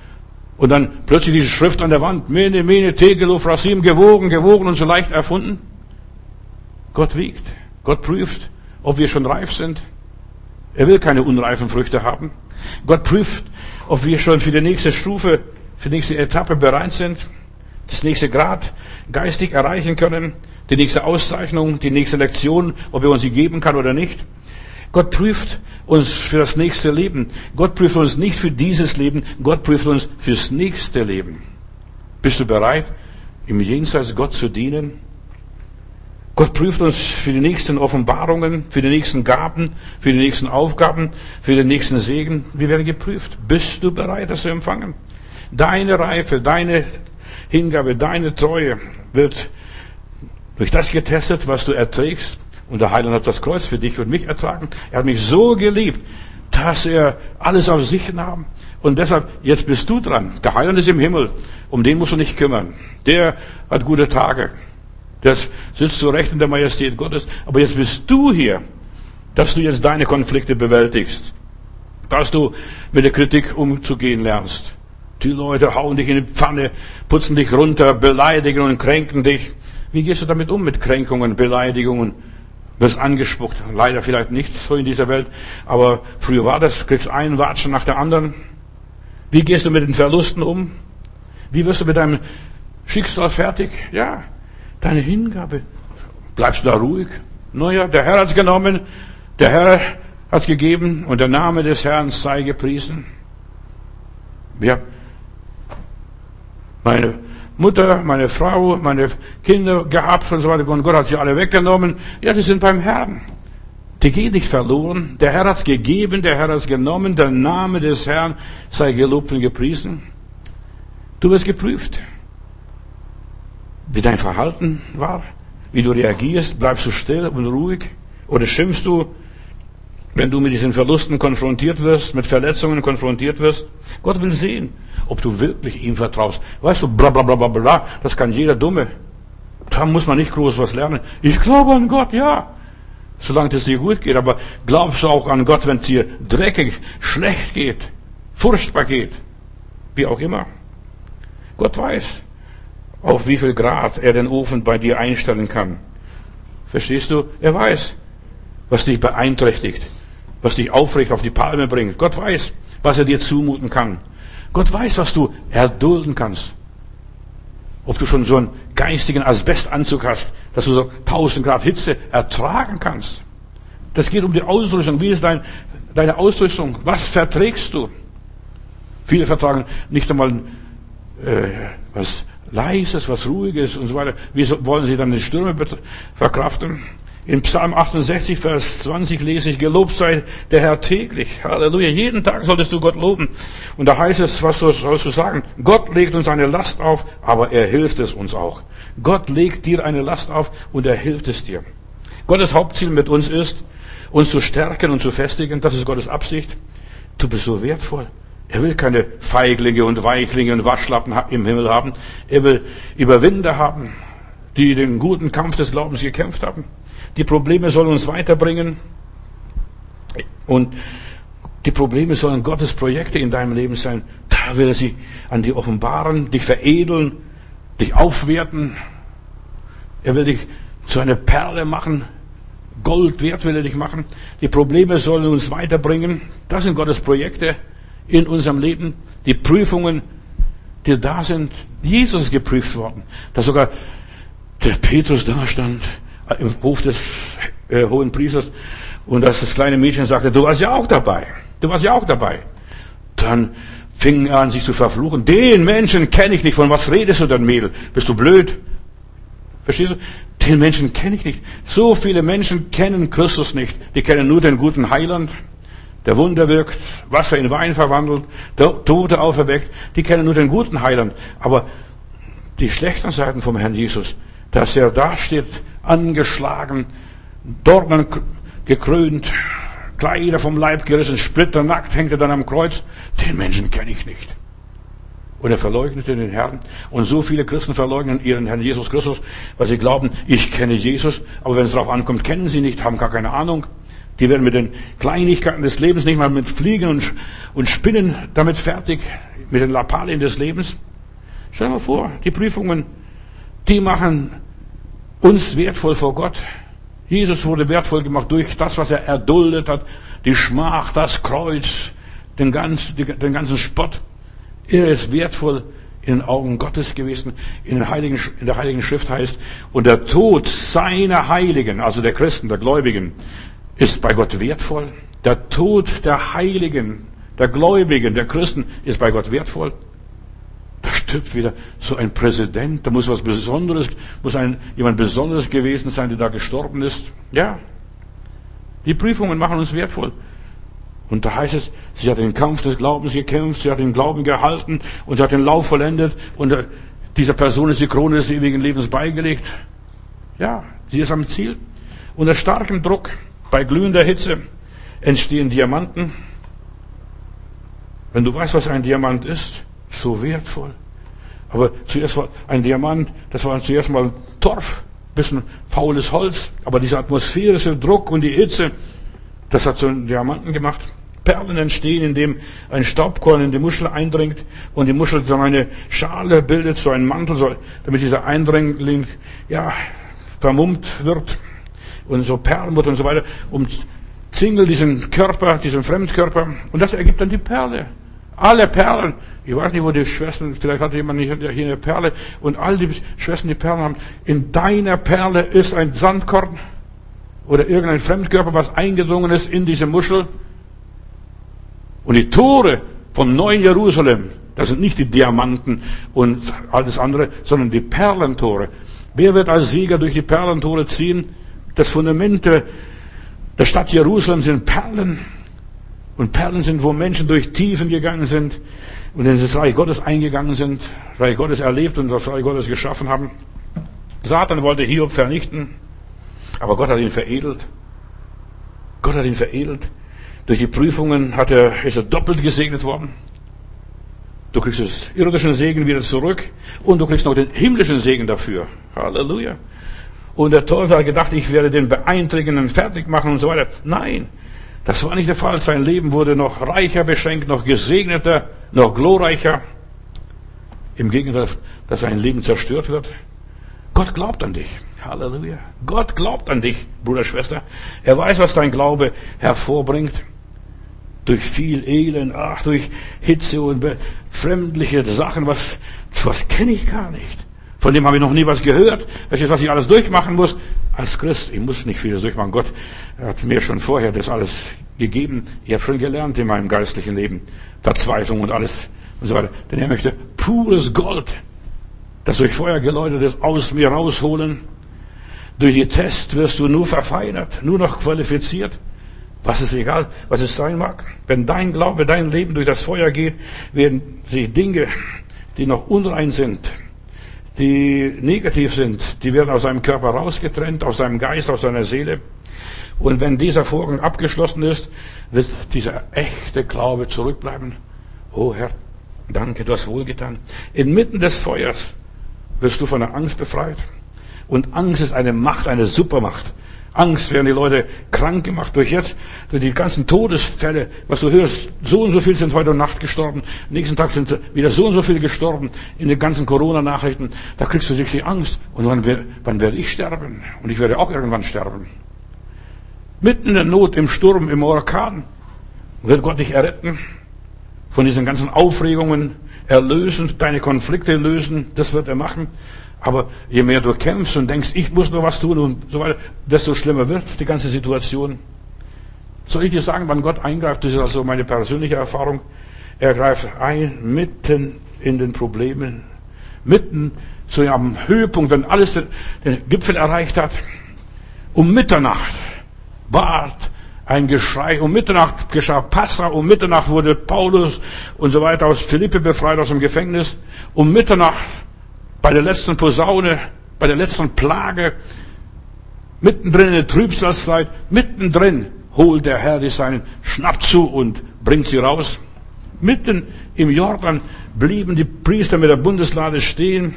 Und dann plötzlich diese Schrift an der Wand. Mene, mene, tegelo, frasim, gewogen, gewogen und so leicht erfunden. Gott wiegt. Gott prüft, ob wir schon reif sind. Er will keine unreifen Früchte haben. Gott prüft, ob wir schon für die nächste Stufe, für die nächste Etappe bereit sind, das nächste Grad geistig erreichen können, die nächste Auszeichnung, die nächste Lektion, ob er uns sie geben kann oder nicht. Gott prüft uns für das nächste Leben. Gott prüft uns nicht für dieses Leben, Gott prüft uns fürs nächste Leben. Bist du bereit, im Jenseits Gott zu dienen? Gott prüft uns für die nächsten Offenbarungen, für die nächsten Gaben, für die nächsten Aufgaben, für den nächsten Segen. Wir werden geprüft. Bist du bereit, das zu empfangen? Deine Reife, deine Hingabe, deine Treue wird durch das getestet, was du erträgst. Und der Heiland hat das Kreuz für dich und mich ertragen. Er hat mich so geliebt, dass er alles auf sich nahm. Und deshalb, jetzt bist du dran. Der Heiland ist im Himmel. Um den musst du nicht kümmern. Der hat gute Tage. Der sitzt so recht in der Majestät Gottes. Aber jetzt bist du hier, dass du jetzt deine Konflikte bewältigst. Dass du mit der Kritik umzugehen lernst. Die Leute hauen dich in die Pfanne, putzen dich runter, beleidigen und kränken dich. Wie gehst du damit um mit Kränkungen, Beleidigungen? Wirst angespuckt. Leider vielleicht nicht so in dieser Welt, aber früher war das, kriegst einen Watschen nach der anderen. Wie gehst du mit den Verlusten um? Wie wirst du mit deinem Schicksal fertig? Ja, deine Hingabe. Bleibst du da ruhig? Naja, der Herr hat's genommen, der Herr hat's gegeben und der Name des Herrn sei gepriesen. Ja, meine Mutter, meine Frau, meine Kinder gehabt und so weiter. Und Gott hat sie alle weggenommen. Ja, die sind beim Herrn. Die gehen nicht verloren. Der Herr hat's gegeben, der Herr hat's genommen. Der Name des Herrn sei gelobt und gepriesen. Du wirst geprüft. Wie dein Verhalten war, wie du reagierst, bleibst du still und ruhig oder schimpfst du, wenn du mit diesen Verlusten konfrontiert wirst, mit Verletzungen konfrontiert wirst. Gott will sehen, ob du wirklich ihm vertraust. Weißt du, bla bla bla bla bla, das kann jeder Dumme. Da muss man nicht groß was lernen. Ich glaube an Gott, ja. Solange es dir gut geht. Aber glaubst du auch an Gott, wenn es dir dreckig, schlecht geht, furchtbar geht? Wie auch immer. Gott weiß, auf wie viel Grad er den Ofen bei dir einstellen kann. Verstehst du? Er weiß, was dich beeinträchtigt, was dich aufrecht auf die Palme bringt. Gott weiß, was er dir zumuten kann. Gott weiß, was du erdulden kannst. Ob du schon so einen geistigen Asbestanzug hast, dass du so 1000 Grad Hitze ertragen kannst. Das geht um die Ausrüstung. Wie ist dein, deine Ausrüstung? Was verträgst du? Viele vertragen nicht einmal äh, was Leises, was Ruhiges und so weiter. Wie wollen sie dann die Stürme verkraften? In Psalm 68, Vers 20 lese ich, gelobt sei der Herr täglich. Halleluja. Jeden Tag solltest du Gott loben. Und da heißt es, was sollst du sagen? Gott legt uns eine Last auf, aber er hilft es uns auch. Gott legt dir eine Last auf und er hilft es dir. Gottes Hauptziel mit uns ist, uns zu stärken und zu festigen. Das ist Gottes Absicht. Du bist so wertvoll. Er will keine Feiglinge und Weichlinge und Waschlappen im Himmel haben. Er will Überwinder haben, die den guten Kampf des Glaubens gekämpft haben. Die Probleme sollen uns weiterbringen. Und die Probleme sollen Gottes Projekte in deinem Leben sein. Da will er sie an dir offenbaren, dich veredeln, dich aufwerten. Er will dich zu einer Perle machen. Gold wert will er dich machen. Die Probleme sollen uns weiterbringen. Das sind Gottes Projekte in unserem Leben. Die Prüfungen, die da sind. Jesus geprüft worden. Dass sogar der Petrus da stand im Hof des äh, hohen Priesters und dass das kleine Mädchen sagte, du warst ja auch dabei. Du warst ja auch dabei. Dann fing er an, sich zu verfluchen. Den Menschen kenne ich nicht. Von was redest du denn, Mädel? Bist du blöd? Verstehst du? Den Menschen kenne ich nicht. So viele Menschen kennen Christus nicht. Die kennen nur den guten Heiland, der Wunder wirkt, Wasser in Wein verwandelt, Tote auferweckt. Die kennen nur den guten Heiland. Aber die schlechten Seiten vom Herrn Jesus, dass er da steht angeschlagen, Dornen gekrönt, Kleider vom Leib gerissen, splitternackt hängt er dann am Kreuz. Den Menschen kenne ich nicht. Und er verleugnete den Herrn. Und so viele Christen verleugnen ihren Herrn Jesus Christus, weil sie glauben, ich kenne Jesus. Aber wenn es darauf ankommt, kennen sie nicht, haben gar keine Ahnung. Die werden mit den Kleinigkeiten des Lebens nicht mal mit Fliegen und, und Spinnen damit fertig, mit den Lappalien des Lebens. Stell dir mal vor, die Prüfungen, die machen uns wertvoll vor Gott. Jesus wurde wertvoll gemacht durch das, was er erduldet hat, die Schmach, das Kreuz, den ganzen, den ganzen Spott. Er ist wertvoll in den Augen Gottes gewesen. In, den Heiligen, in der Heiligen Schrift heißt, und der Tod seiner Heiligen, also der Christen, der Gläubigen, ist bei Gott wertvoll. Der Tod der Heiligen, der Gläubigen, der Christen ist bei Gott wertvoll. Da stirbt wieder so ein Präsident, da muss was Besonderes, muss ein, jemand Besonderes gewesen sein, der da gestorben ist. Ja. Die Prüfungen machen uns wertvoll. Und da heißt es, sie hat den Kampf des Glaubens gekämpft, sie hat den Glauben gehalten und sie hat den Lauf vollendet und äh, dieser Person ist die Krone des ewigen Lebens beigelegt. Ja, sie ist am Ziel. Unter starkem Druck, bei glühender Hitze entstehen Diamanten. Wenn du weißt, was ein Diamant ist, so wertvoll. Aber zuerst war ein Diamant, das war zuerst mal Torf, bisschen faules Holz, aber diese atmosphärische Druck und die Hitze, das hat so einen Diamanten gemacht. Perlen entstehen, indem ein Staubkorn in die Muschel eindringt und die Muschel so eine Schale bildet, so einen Mantel, damit dieser Eindringling, ja, vermummt wird und so wird und so weiter, umzingelt diesen Körper, diesen Fremdkörper und das ergibt dann die Perle. Alle Perlen, ich weiß nicht, wo die Schwestern, vielleicht hat jemand hier eine Perle und all die Schwestern, die Perlen haben, in deiner Perle ist ein Sandkorn oder irgendein Fremdkörper, was eingedrungen ist in diese Muschel. Und die Tore vom neuen Jerusalem, das sind nicht die Diamanten und alles andere, sondern die Perlentore. Wer wird als Sieger durch die Perlentore ziehen? Das Fundament der Stadt Jerusalem sind Perlen. Und Perlen sind, wo Menschen durch Tiefen gegangen sind und in das Reich Gottes eingegangen sind, Reich Gottes erlebt und das Reich Gottes geschaffen haben. Satan wollte Hiob vernichten. Aber Gott hat ihn veredelt. Gott hat ihn veredelt. Durch die Prüfungen hat er, ist er doppelt gesegnet worden. Du kriegst das irdischen Segen wieder zurück und du kriegst noch den himmlischen Segen dafür. Halleluja. Und der Teufel hat gedacht, ich werde den beeinträchtigen fertig machen und so weiter. Nein, das war nicht der Fall. Sein Leben wurde noch reicher beschenkt, noch gesegneter, noch glorreicher. Im Gegenteil, dass sein Leben zerstört wird. Gott glaubt an dich. Halleluja. Gott glaubt an dich, Bruder, Schwester. Er weiß, was dein Glaube hervorbringt. Durch viel Elend, ach, durch Hitze und fremdliche Sachen, was, was kenne ich gar nicht. Von dem habe ich noch nie was gehört. Du, was ich alles durchmachen muss? Als Christ, ich muss nicht vieles durchmachen. Gott hat mir schon vorher das alles gegeben. Ich habe schon gelernt in meinem geistlichen Leben. Verzweiflung und alles und so weiter. Denn er möchte pures Gold, das durch Feuer geläutet ist, aus mir rausholen durch die Test wirst du nur verfeinert, nur noch qualifiziert. Was ist egal, was es sein mag. Wenn dein Glaube, dein Leben durch das Feuer geht, werden sich Dinge, die noch unrein sind, die negativ sind, die werden aus seinem Körper rausgetrennt, aus seinem Geist, aus seiner Seele. Und wenn dieser Vorgang abgeschlossen ist, wird dieser echte Glaube zurückbleiben. Oh Herr, danke, du hast wohlgetan. Inmitten des Feuers wirst du von der Angst befreit. Und Angst ist eine Macht, eine Supermacht. Angst werden die Leute krank gemacht durch jetzt, durch die ganzen Todesfälle, was du hörst, so und so viel sind heute Nacht gestorben, nächsten Tag sind wieder so und so viele gestorben in den ganzen Corona-Nachrichten, da kriegst du richtig Angst. Und wann, wann werde ich sterben? Und ich werde auch irgendwann sterben. Mitten in der Not, im Sturm, im Orkan, wird Gott dich erretten, von diesen ganzen Aufregungen erlösen, deine Konflikte lösen, das wird er machen. Aber je mehr du kämpfst und denkst, ich muss nur was tun und so weiter, desto schlimmer wird die ganze Situation. Soll ich dir sagen, wann Gott eingreift? Das ist also meine persönliche Erfahrung. Er greift ein mitten in den Problemen, mitten zu einem Höhepunkt, wenn alles den, den Gipfel erreicht hat. Um Mitternacht ward ein Geschrei. Um Mitternacht geschah Passa. Um Mitternacht wurde Paulus und so weiter aus Philippe befreit aus dem Gefängnis. Um Mitternacht bei der letzten Posaune, bei der letzten Plage, mittendrin in der Trübsalzeit, mittendrin holt der Herr die Seinen, schnappt zu und bringt sie raus. Mitten im Jordan blieben die Priester mit der Bundeslade stehen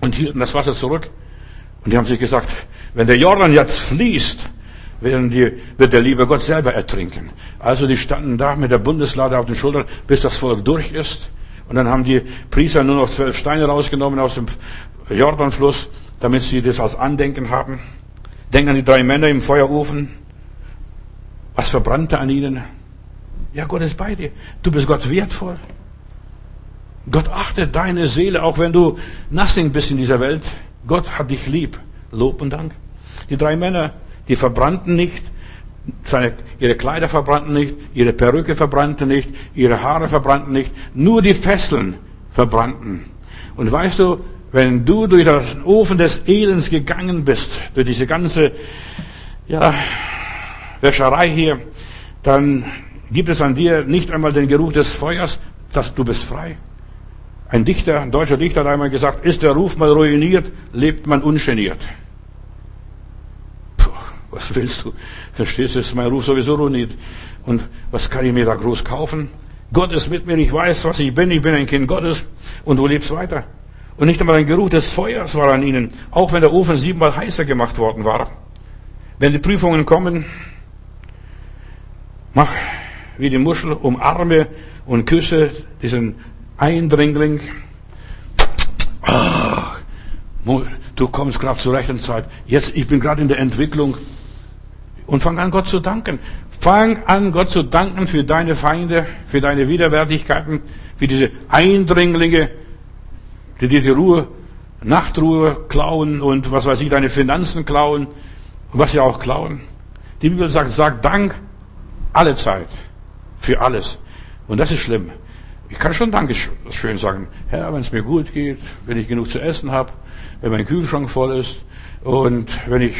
und hielten das Wasser zurück. Und die haben sich gesagt, wenn der Jordan jetzt fließt, werden die, wird der liebe Gott selber ertrinken. Also die standen da mit der Bundeslade auf den Schultern, bis das Volk durch ist. Und dann haben die Priester nur noch zwölf Steine rausgenommen aus dem Jordanfluss, damit sie das als Andenken haben. Denk an die drei Männer im Feuerofen. Was verbrannte an ihnen? Ja, Gott ist bei dir. Du bist Gott wertvoll. Gott achtet deine Seele, auch wenn du nothing bist in dieser Welt. Gott hat dich lieb. Lob und Dank. Die drei Männer, die verbrannten nicht, seine, ihre Kleider verbrannten nicht, ihre Perücke verbrannte nicht, ihre Haare verbrannten nicht, nur die Fesseln verbrannten. Und weißt du, wenn du durch den Ofen des Elends gegangen bist, durch diese ganze, ja, Wäscherei hier, dann gibt es an dir nicht einmal den Geruch des Feuers, dass du bist frei. Ein Dichter, ein deutscher Dichter hat einmal gesagt, ist der Ruf mal ruiniert, lebt man ungeniert. Was willst du? Verstehst du, ist mein Ruf sowieso ruiniert. Und was kann ich mir da groß kaufen? Gott ist mit mir, ich weiß, was ich bin, ich bin ein Kind Gottes und du lebst weiter. Und nicht einmal ein Geruch des Feuers war an ihnen, auch wenn der Ofen siebenmal heißer gemacht worden war. Wenn die Prüfungen kommen, mach wie die Muschel, umarme und küsse diesen Eindringling. Ach, du kommst gerade zur rechten Zeit. Jetzt, ich bin gerade in der Entwicklung. Und fang an, Gott zu danken. Fang an, Gott zu danken für deine Feinde, für deine Widerwärtigkeiten, für diese Eindringlinge, die dir die Ruhe, Nachtruhe klauen und was weiß ich, deine Finanzen klauen und was sie auch klauen. Die Bibel sagt, sag Dank alle Zeit für alles. Und das ist schlimm. Ich kann schon Dankeschön sagen. Herr, wenn es mir gut geht, wenn ich genug zu essen habe, wenn mein Kühlschrank voll ist und wenn ich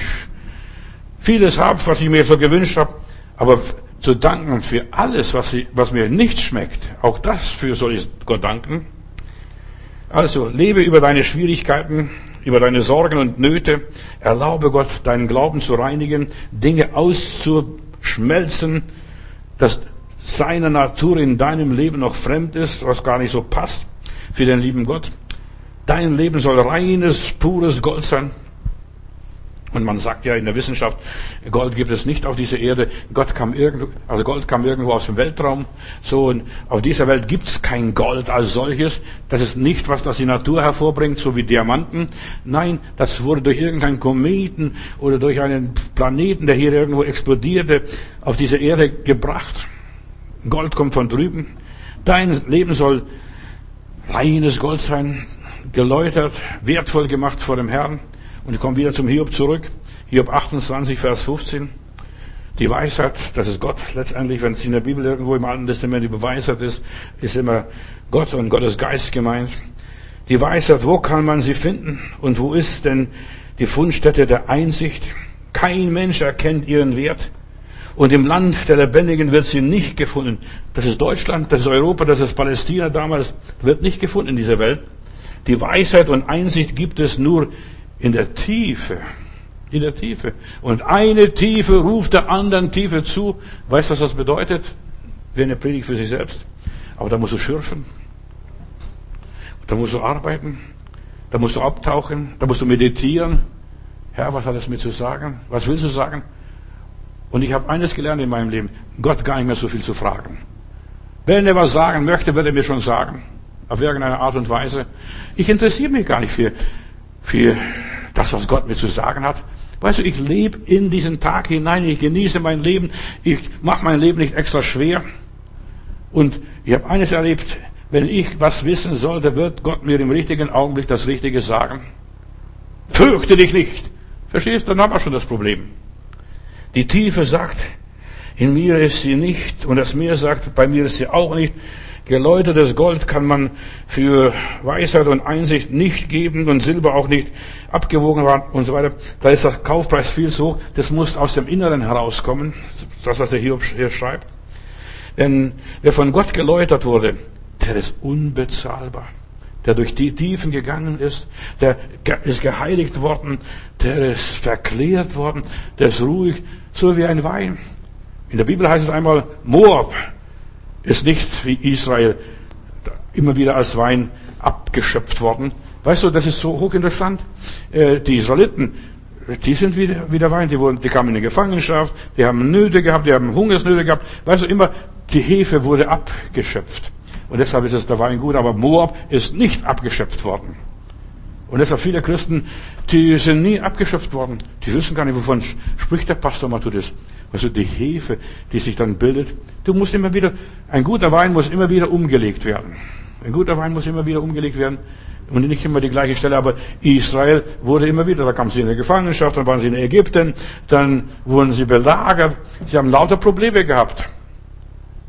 vieles habe, was ich mir so gewünscht habe, aber zu danken für alles, was, sie, was mir nicht schmeckt, auch dafür soll ich Gott danken. Also lebe über deine Schwierigkeiten, über deine Sorgen und Nöte. Erlaube Gott, deinen Glauben zu reinigen, Dinge auszuschmelzen, dass seine Natur in deinem Leben noch fremd ist, was gar nicht so passt für den lieben Gott. Dein Leben soll reines, pures Gold sein. Und man sagt ja in der Wissenschaft, Gold gibt es nicht auf dieser Erde. Gott kam irgendwo, also Gold kam irgendwo aus dem Weltraum. So, und auf dieser Welt gibt es kein Gold als solches. Das ist nicht, was das die Natur hervorbringt, so wie Diamanten. Nein, das wurde durch irgendeinen Kometen oder durch einen Planeten, der hier irgendwo explodierte, auf diese Erde gebracht. Gold kommt von drüben. Dein Leben soll reines Gold sein, geläutert, wertvoll gemacht vor dem Herrn. Und ich komme wieder zum Hiob zurück. Hiob 28, Vers 15. Die Weisheit, das ist Gott letztendlich, wenn es in der Bibel irgendwo im Alten Testament die Weisheit ist, ist immer Gott und Gottes Geist gemeint. Die Weisheit, wo kann man sie finden? Und wo ist denn die Fundstätte der Einsicht? Kein Mensch erkennt ihren Wert. Und im Land der Lebendigen wird sie nicht gefunden. Das ist Deutschland, das ist Europa, das ist Palästina damals, wird nicht gefunden in dieser Welt. Die Weisheit und Einsicht gibt es nur in der Tiefe. In der Tiefe. Und eine Tiefe ruft der anderen Tiefe zu. Weißt du, was das bedeutet? Wie eine Predigt für sich selbst. Aber da musst du schürfen. Da musst du arbeiten. Da musst du abtauchen. Da musst du meditieren. Herr, was hat das mir zu sagen? Was willst du sagen? Und ich habe eines gelernt in meinem Leben, Gott gar nicht mehr so viel zu fragen. Wenn er was sagen möchte, wird er mir schon sagen. Auf irgendeine Art und Weise. Ich interessiere mich gar nicht für, für das, was Gott mir zu sagen hat. Weißt du, ich lebe in diesen Tag hinein, ich genieße mein Leben, ich mache mein Leben nicht extra schwer. Und ich habe eines erlebt, wenn ich was wissen sollte, wird Gott mir im richtigen Augenblick das Richtige sagen. Fürchte dich nicht. Verstehst du? Dann haben wir schon das Problem. Die Tiefe sagt, in mir ist sie nicht, und das Meer sagt, bei mir ist sie auch nicht. Geläutertes Gold kann man für Weisheit und Einsicht nicht geben und Silber auch nicht abgewogen und so weiter. Da ist der Kaufpreis viel so, das muss aus dem Inneren herauskommen, das, was er hier, hier schreibt. Denn wer von Gott geläutert wurde, der ist unbezahlbar. Der durch die Tiefen gegangen ist, der ist geheiligt worden, der ist verklärt worden, der ist ruhig, so wie ein Wein. In der Bibel heißt es einmal, Moab ist nicht wie Israel immer wieder als Wein abgeschöpft worden. Weißt du, das ist so hochinteressant. Äh, die Israeliten, die sind wieder, wieder Wein, die, wurden, die kamen in die Gefangenschaft, die haben Nöte gehabt, die haben Hungersnöte gehabt. Weißt du, immer die Hefe wurde abgeschöpft. Und deshalb ist es der Wein gut, aber Moab ist nicht abgeschöpft worden. Und deshalb viele Christen, die sind nie abgeschöpft worden. Die wissen gar nicht, wovon spricht der Pastor Matthäus. Also die Hefe, die sich dann bildet. Du musst immer wieder, ein guter Wein muss immer wieder umgelegt werden. Ein guter Wein muss immer wieder umgelegt werden. und nicht immer die gleiche Stelle, aber Israel wurde immer wieder, da kamen sie in die Gefangenschaft, dann waren sie in Ägypten, dann wurden sie belagert, sie haben lauter Probleme gehabt.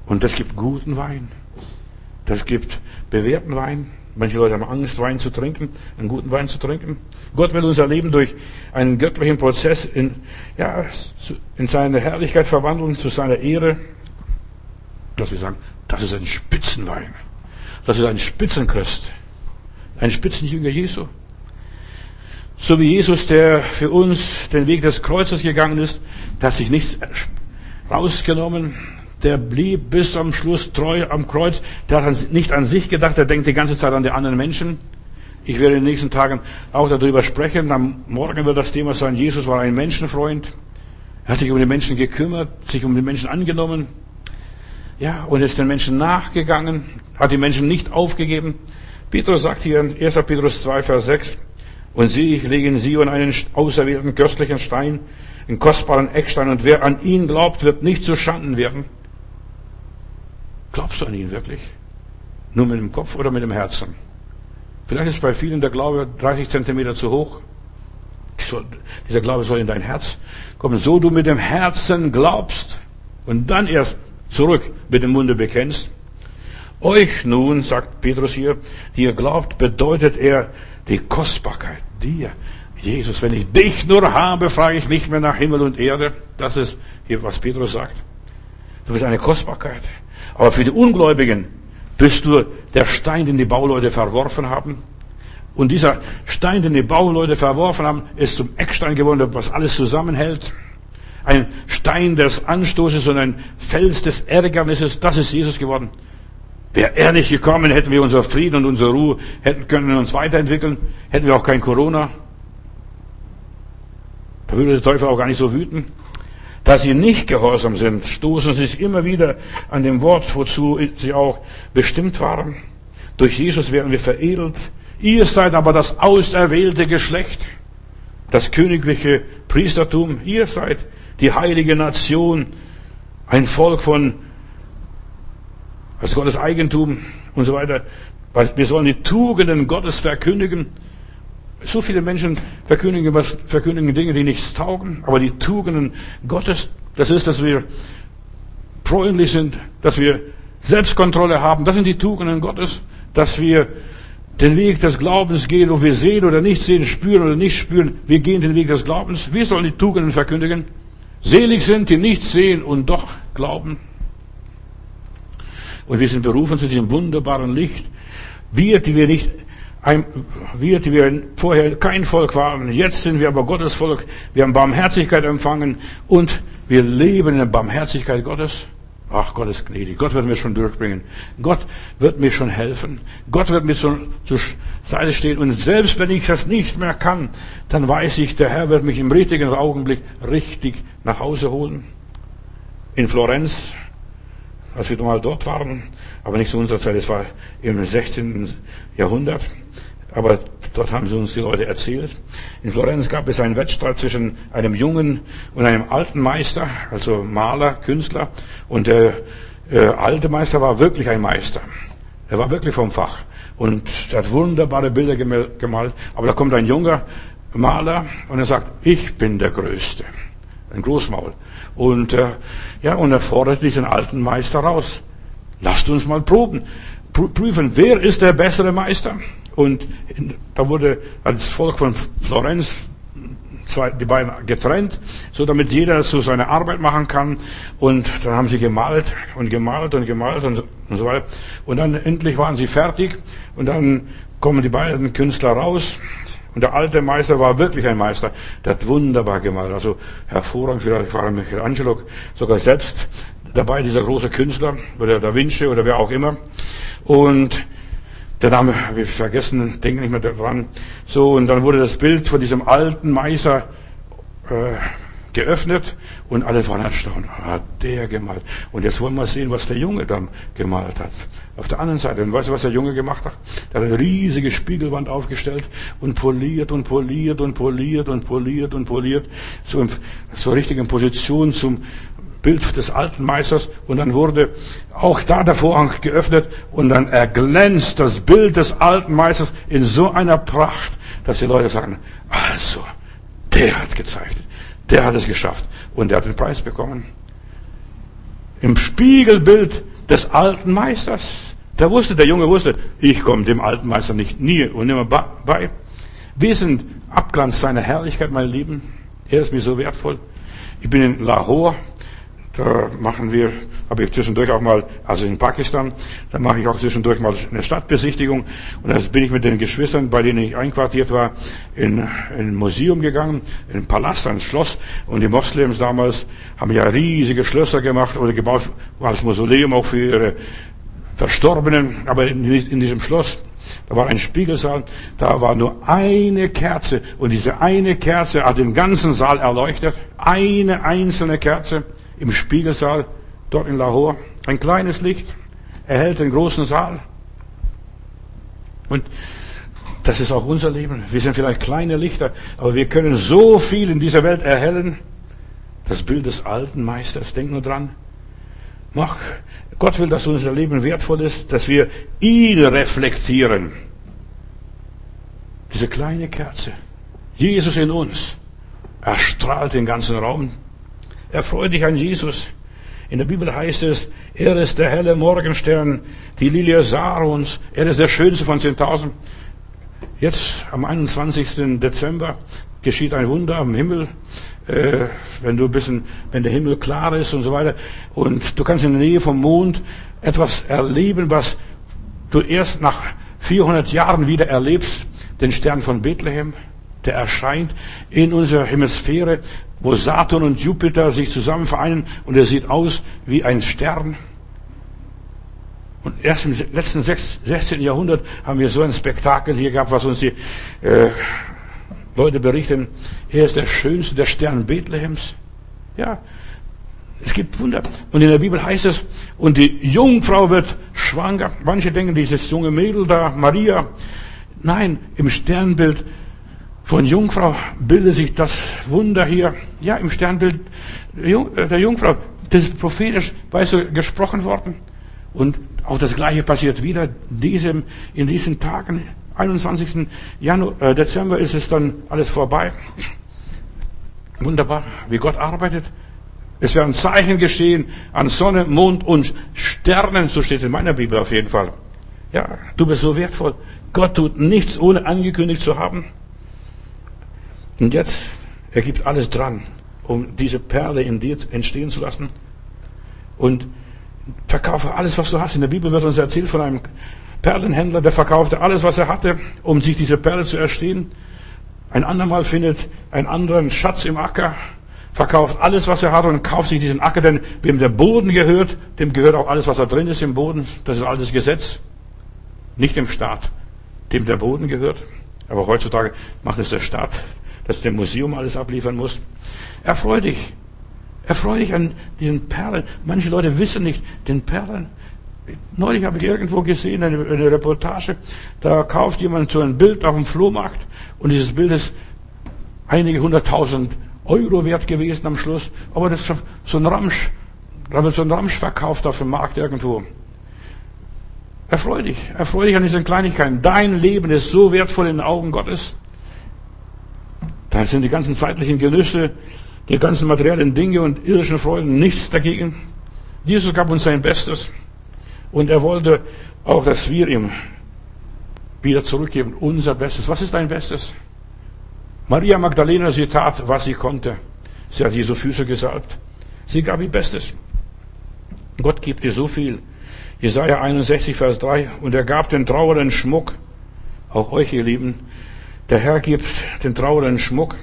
Und das gibt guten Wein. Das gibt bewährten Wein. Manche Leute haben Angst, Wein zu trinken, einen guten Wein zu trinken. Gott will unser Leben durch einen göttlichen Prozess in, ja, in seine Herrlichkeit verwandeln, zu seiner Ehre. Dass wir sagen, das ist ein Spitzenwein. Das ist ein Spitzenchrist. Ein Spitzenjünger Jesu. So wie Jesus, der für uns den Weg des Kreuzes gegangen ist, der hat sich nichts rausgenommen, der blieb bis am Schluss treu am Kreuz, der hat nicht an sich gedacht, der denkt die ganze Zeit an die anderen Menschen. Ich werde in den nächsten Tagen auch darüber sprechen. Am Morgen wird das Thema sein, Jesus war ein Menschenfreund. Er hat sich um die Menschen gekümmert, sich um die Menschen angenommen. Ja, und ist den Menschen nachgegangen, hat die Menschen nicht aufgegeben. Petrus sagt hier in 1. Petrus 2, Vers 6, und sie, ich lege in Sion einen auserwählten köstlichen Stein, einen kostbaren Eckstein, und wer an ihn glaubt, wird nicht zu Schanden werden. Glaubst du an ihn wirklich? Nur mit dem Kopf oder mit dem Herzen? Vielleicht ist bei vielen der Glaube 30 Zentimeter zu hoch. Dieser Glaube soll in dein Herz kommen. So du mit dem Herzen glaubst und dann erst zurück mit dem Munde bekennst. Euch nun, sagt Petrus hier, die ihr glaubt, bedeutet er die Kostbarkeit. Dir, Jesus, wenn ich dich nur habe, frage ich nicht mehr nach Himmel und Erde. Das ist hier, was Petrus sagt. Du bist eine Kostbarkeit. Aber für die Ungläubigen bist du der Stein, den die Bauleute verworfen haben. Und dieser Stein, den die Bauleute verworfen haben, ist zum Eckstein geworden, was alles zusammenhält. Ein Stein des Anstoßes und ein Fels des Ärgernisses, das ist Jesus geworden. Wäre er nicht gekommen, hätten wir unser Frieden und unsere Ruhe, hätten können uns weiterentwickeln, hätten wir auch kein Corona. Da würde der Teufel auch gar nicht so wüten. Da sie nicht gehorsam sind, stoßen sie sich immer wieder an dem Wort, wozu sie auch bestimmt waren. Durch Jesus werden wir veredelt. Ihr seid aber das auserwählte Geschlecht, das königliche Priestertum. Ihr seid die heilige Nation, ein Volk von, als Gottes Eigentum und so weiter. Wir sollen die Tugenden Gottes verkündigen. So viele Menschen verkündigen, was, verkündigen Dinge, die nichts taugen, aber die Tugenden Gottes, das ist, dass wir freundlich sind, dass wir Selbstkontrolle haben, das sind die Tugenden Gottes, dass wir den Weg des Glaubens gehen, ob wir sehen oder nicht sehen, spüren oder nicht spüren, wir gehen den Weg des Glaubens. Wir sollen die Tugenden verkündigen. Selig sind, die nichts sehen und doch glauben. Und wir sind berufen zu diesem wunderbaren Licht. Wir, die wir nicht ein, wir, die wir vorher kein Volk waren, jetzt sind wir aber Gottes Volk. Wir haben Barmherzigkeit empfangen und wir leben in der Barmherzigkeit Gottes. Ach, Gott ist gnädig. Gott wird mir schon durchbringen. Gott wird mir schon helfen. Gott wird mir zur, zur Seite stehen. Und selbst wenn ich das nicht mehr kann, dann weiß ich, der Herr wird mich im richtigen Augenblick richtig nach Hause holen. In Florenz, als wir mal dort waren, aber nicht zu unserer Zeit, es war im 16. Jahrhundert, aber dort haben sie uns die Leute erzählt. In Florenz gab es einen Wettstreit zwischen einem jungen und einem alten Meister, also Maler, Künstler. Und der äh, alte Meister war wirklich ein Meister. Er war wirklich vom Fach. Und er hat wunderbare Bilder gemalt. Aber da kommt ein junger Maler und er sagt, ich bin der Größte. Ein Großmaul. Und, äh, ja, und er fordert diesen alten Meister raus. Lasst uns mal proben. Prüfen, wer ist der bessere Meister? Und da wurde als Volk von Florenz zwei, die beiden getrennt, so damit jeder so seine Arbeit machen kann. Und dann haben sie gemalt und gemalt und gemalt und, und so weiter. Und dann endlich waren sie fertig und dann kommen die beiden Künstler raus. Und der alte Meister war wirklich ein Meister. Der hat wunderbar gemalt. Also hervorragend. Vielleicht war Michelangelo sogar selbst dabei, dieser große Künstler oder Da Vinci oder wer auch immer. Und der Name ich vergessen, denke nicht mehr daran. So, und dann wurde das Bild von diesem alten Meister äh, geöffnet und alle waren erstaunt. Hat der gemalt. Und jetzt wollen wir sehen, was der Junge dann gemalt hat. Auf der anderen Seite, und weißt du, was der Junge gemacht hat? Der hat eine riesige Spiegelwand aufgestellt und poliert und poliert und poliert und poliert und poliert, so, in, so richtig in Position zum Bild des alten Meisters und dann wurde auch da der Vorhang geöffnet und dann erglänzt das Bild des alten Meisters in so einer Pracht, dass die Leute sagen, also, der hat gezeichnet, der hat es geschafft und der hat den Preis bekommen. Im Spiegelbild des alten Meisters. Der wusste, der Junge wusste, ich komme dem alten Meister nicht nie und nimmer bei. Wir sind Abglanz seiner Herrlichkeit, meine Lieben. Er ist mir so wertvoll. Ich bin in Lahore. Da machen wir, habe ich zwischendurch auch mal, also in Pakistan, da mache ich auch zwischendurch mal eine Stadtbesichtigung. Und da bin ich mit den Geschwistern, bei denen ich einquartiert war, in, in ein Museum gegangen, in ein Palast, ein Schloss. Und die Moslems damals haben ja riesige Schlösser gemacht oder gebaut als Mausoleum auch für ihre Verstorbenen. Aber in, in diesem Schloss, da war ein Spiegelsaal, da war nur eine Kerze. Und diese eine Kerze hat den ganzen Saal erleuchtet. Eine einzelne Kerze im Spiegelsaal dort in Lahore. Ein kleines Licht erhält den großen Saal. Und das ist auch unser Leben. Wir sind vielleicht kleine Lichter, aber wir können so viel in dieser Welt erhellen. Das Bild des alten Meisters, denk nur dran. Mach, Gott will, dass unser Leben wertvoll ist, dass wir ihn reflektieren. Diese kleine Kerze. Jesus in uns. Er strahlt den ganzen Raum. Erfreue dich an Jesus. In der Bibel heißt es, er ist der helle Morgenstern, die Lilie Sarons, er ist der schönste von 10.000. Jetzt am 21. Dezember geschieht ein Wunder am Himmel, äh, wenn du ein bisschen, wenn der Himmel klar ist und so weiter. Und du kannst in der Nähe vom Mond etwas erleben, was du erst nach 400 Jahren wieder erlebst. Den Stern von Bethlehem, der erscheint in unserer Hemisphäre wo Saturn und Jupiter sich zusammen vereinen und er sieht aus wie ein Stern. Und erst im letzten 16. Jahrhundert haben wir so ein Spektakel hier gehabt, was uns die äh, Leute berichten. Er ist der schönste, der Stern Bethlehems. Ja, es gibt Wunder. Und in der Bibel heißt es, und die Jungfrau wird schwanger. Manche denken, dieses junge Mädel da, Maria. Nein, im Sternbild von Jungfrau bildet sich das Wunder hier, ja, im Sternbild der Jungfrau. Das ist prophetisch, weißt du, gesprochen worden. Und auch das Gleiche passiert wieder diesem, in diesen Tagen, 21. Januar, äh, Dezember ist es dann alles vorbei. Wunderbar, wie Gott arbeitet. Es werden Zeichen geschehen an Sonne, Mond und Sternen, so steht es in meiner Bibel auf jeden Fall. Ja, du bist so wertvoll. Gott tut nichts, ohne angekündigt zu haben. Und jetzt, er gibt alles dran, um diese Perle in dir entstehen zu lassen. Und verkaufe alles, was du hast. In der Bibel wird uns erzählt von einem Perlenhändler, der verkaufte alles, was er hatte, um sich diese Perle zu erstehen. Ein andermal findet ein anderen Schatz im Acker, verkauft alles, was er hat und kauft sich diesen Acker, denn wem der Boden gehört, dem gehört auch alles, was da drin ist im Boden. Das ist altes Gesetz. Nicht dem Staat, dem der Boden gehört. Aber heutzutage macht es der Staat dass dem Museum alles abliefern muss. Erfreu dich. Erfreu dich an diesen Perlen. Manche Leute wissen nicht, den Perlen. Neulich habe ich irgendwo gesehen, eine, eine Reportage, da kauft jemand so ein Bild auf dem Flohmarkt und dieses Bild ist einige hunderttausend Euro wert gewesen am Schluss, aber das ist so ein Ramsch, da wird so ein Ramsch verkauft auf dem Markt irgendwo. Erfreu dich, erfreu dich an diesen Kleinigkeiten. Dein Leben ist so wertvoll in den Augen Gottes. Da sind die ganzen zeitlichen Genüsse, die ganzen materiellen Dinge und irdischen Freuden nichts dagegen. Jesus gab uns sein Bestes und er wollte auch, dass wir ihm wieder zurückgeben, unser Bestes. Was ist dein Bestes? Maria Magdalena, sie tat, was sie konnte. Sie hat Jesu Füße gesalbt. Sie gab ihr Bestes. Gott gibt dir so viel. Jesaja 61, Vers 3. Und er gab den Trauernden Schmuck. Auch euch, ihr Lieben. Der Herr gibt den Trauernden Schmuck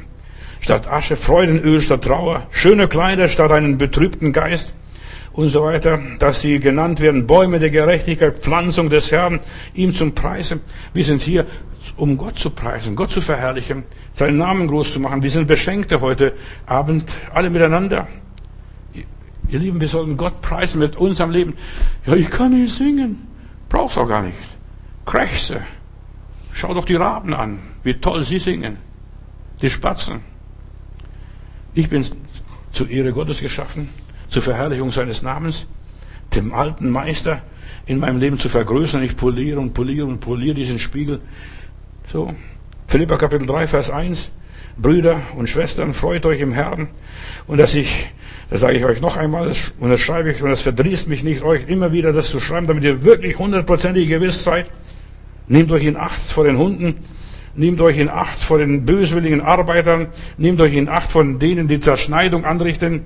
statt Asche, Freudenöl statt Trauer, schöne Kleider statt einen betrübten Geist und so weiter, dass sie genannt werden Bäume der Gerechtigkeit, Pflanzung des Herrn, ihm zum Preisen. Wir sind hier, um Gott zu preisen, Gott zu verherrlichen, seinen Namen groß zu machen. Wir sind Beschenkte heute Abend, alle miteinander. Ihr Lieben, wir sollten Gott preisen mit unserem Leben. Ja, ich kann nicht singen. Brauch's auch gar nicht. Krächze. Schau doch die Raben an, wie toll sie singen. Die Spatzen. Ich bin zur Ehre Gottes geschaffen zur Verherrlichung seines Namens, dem alten Meister in meinem Leben zu vergrößern. Ich poliere und poliere und poliere diesen Spiegel. So. Philippa Kapitel 3, Vers 1. Brüder und Schwestern, freut euch im Herrn. Und dass ich, das sage ich euch noch einmal, und das schreibe ich, und das verdrießt mich nicht, euch immer wieder das zu schreiben, damit ihr wirklich hundertprozentig gewiss seid. Nehmt euch in Acht vor den Hunden, nehmt euch in Acht vor den böswilligen Arbeitern, nehmt euch in Acht von denen, die Zerschneidung anrichten,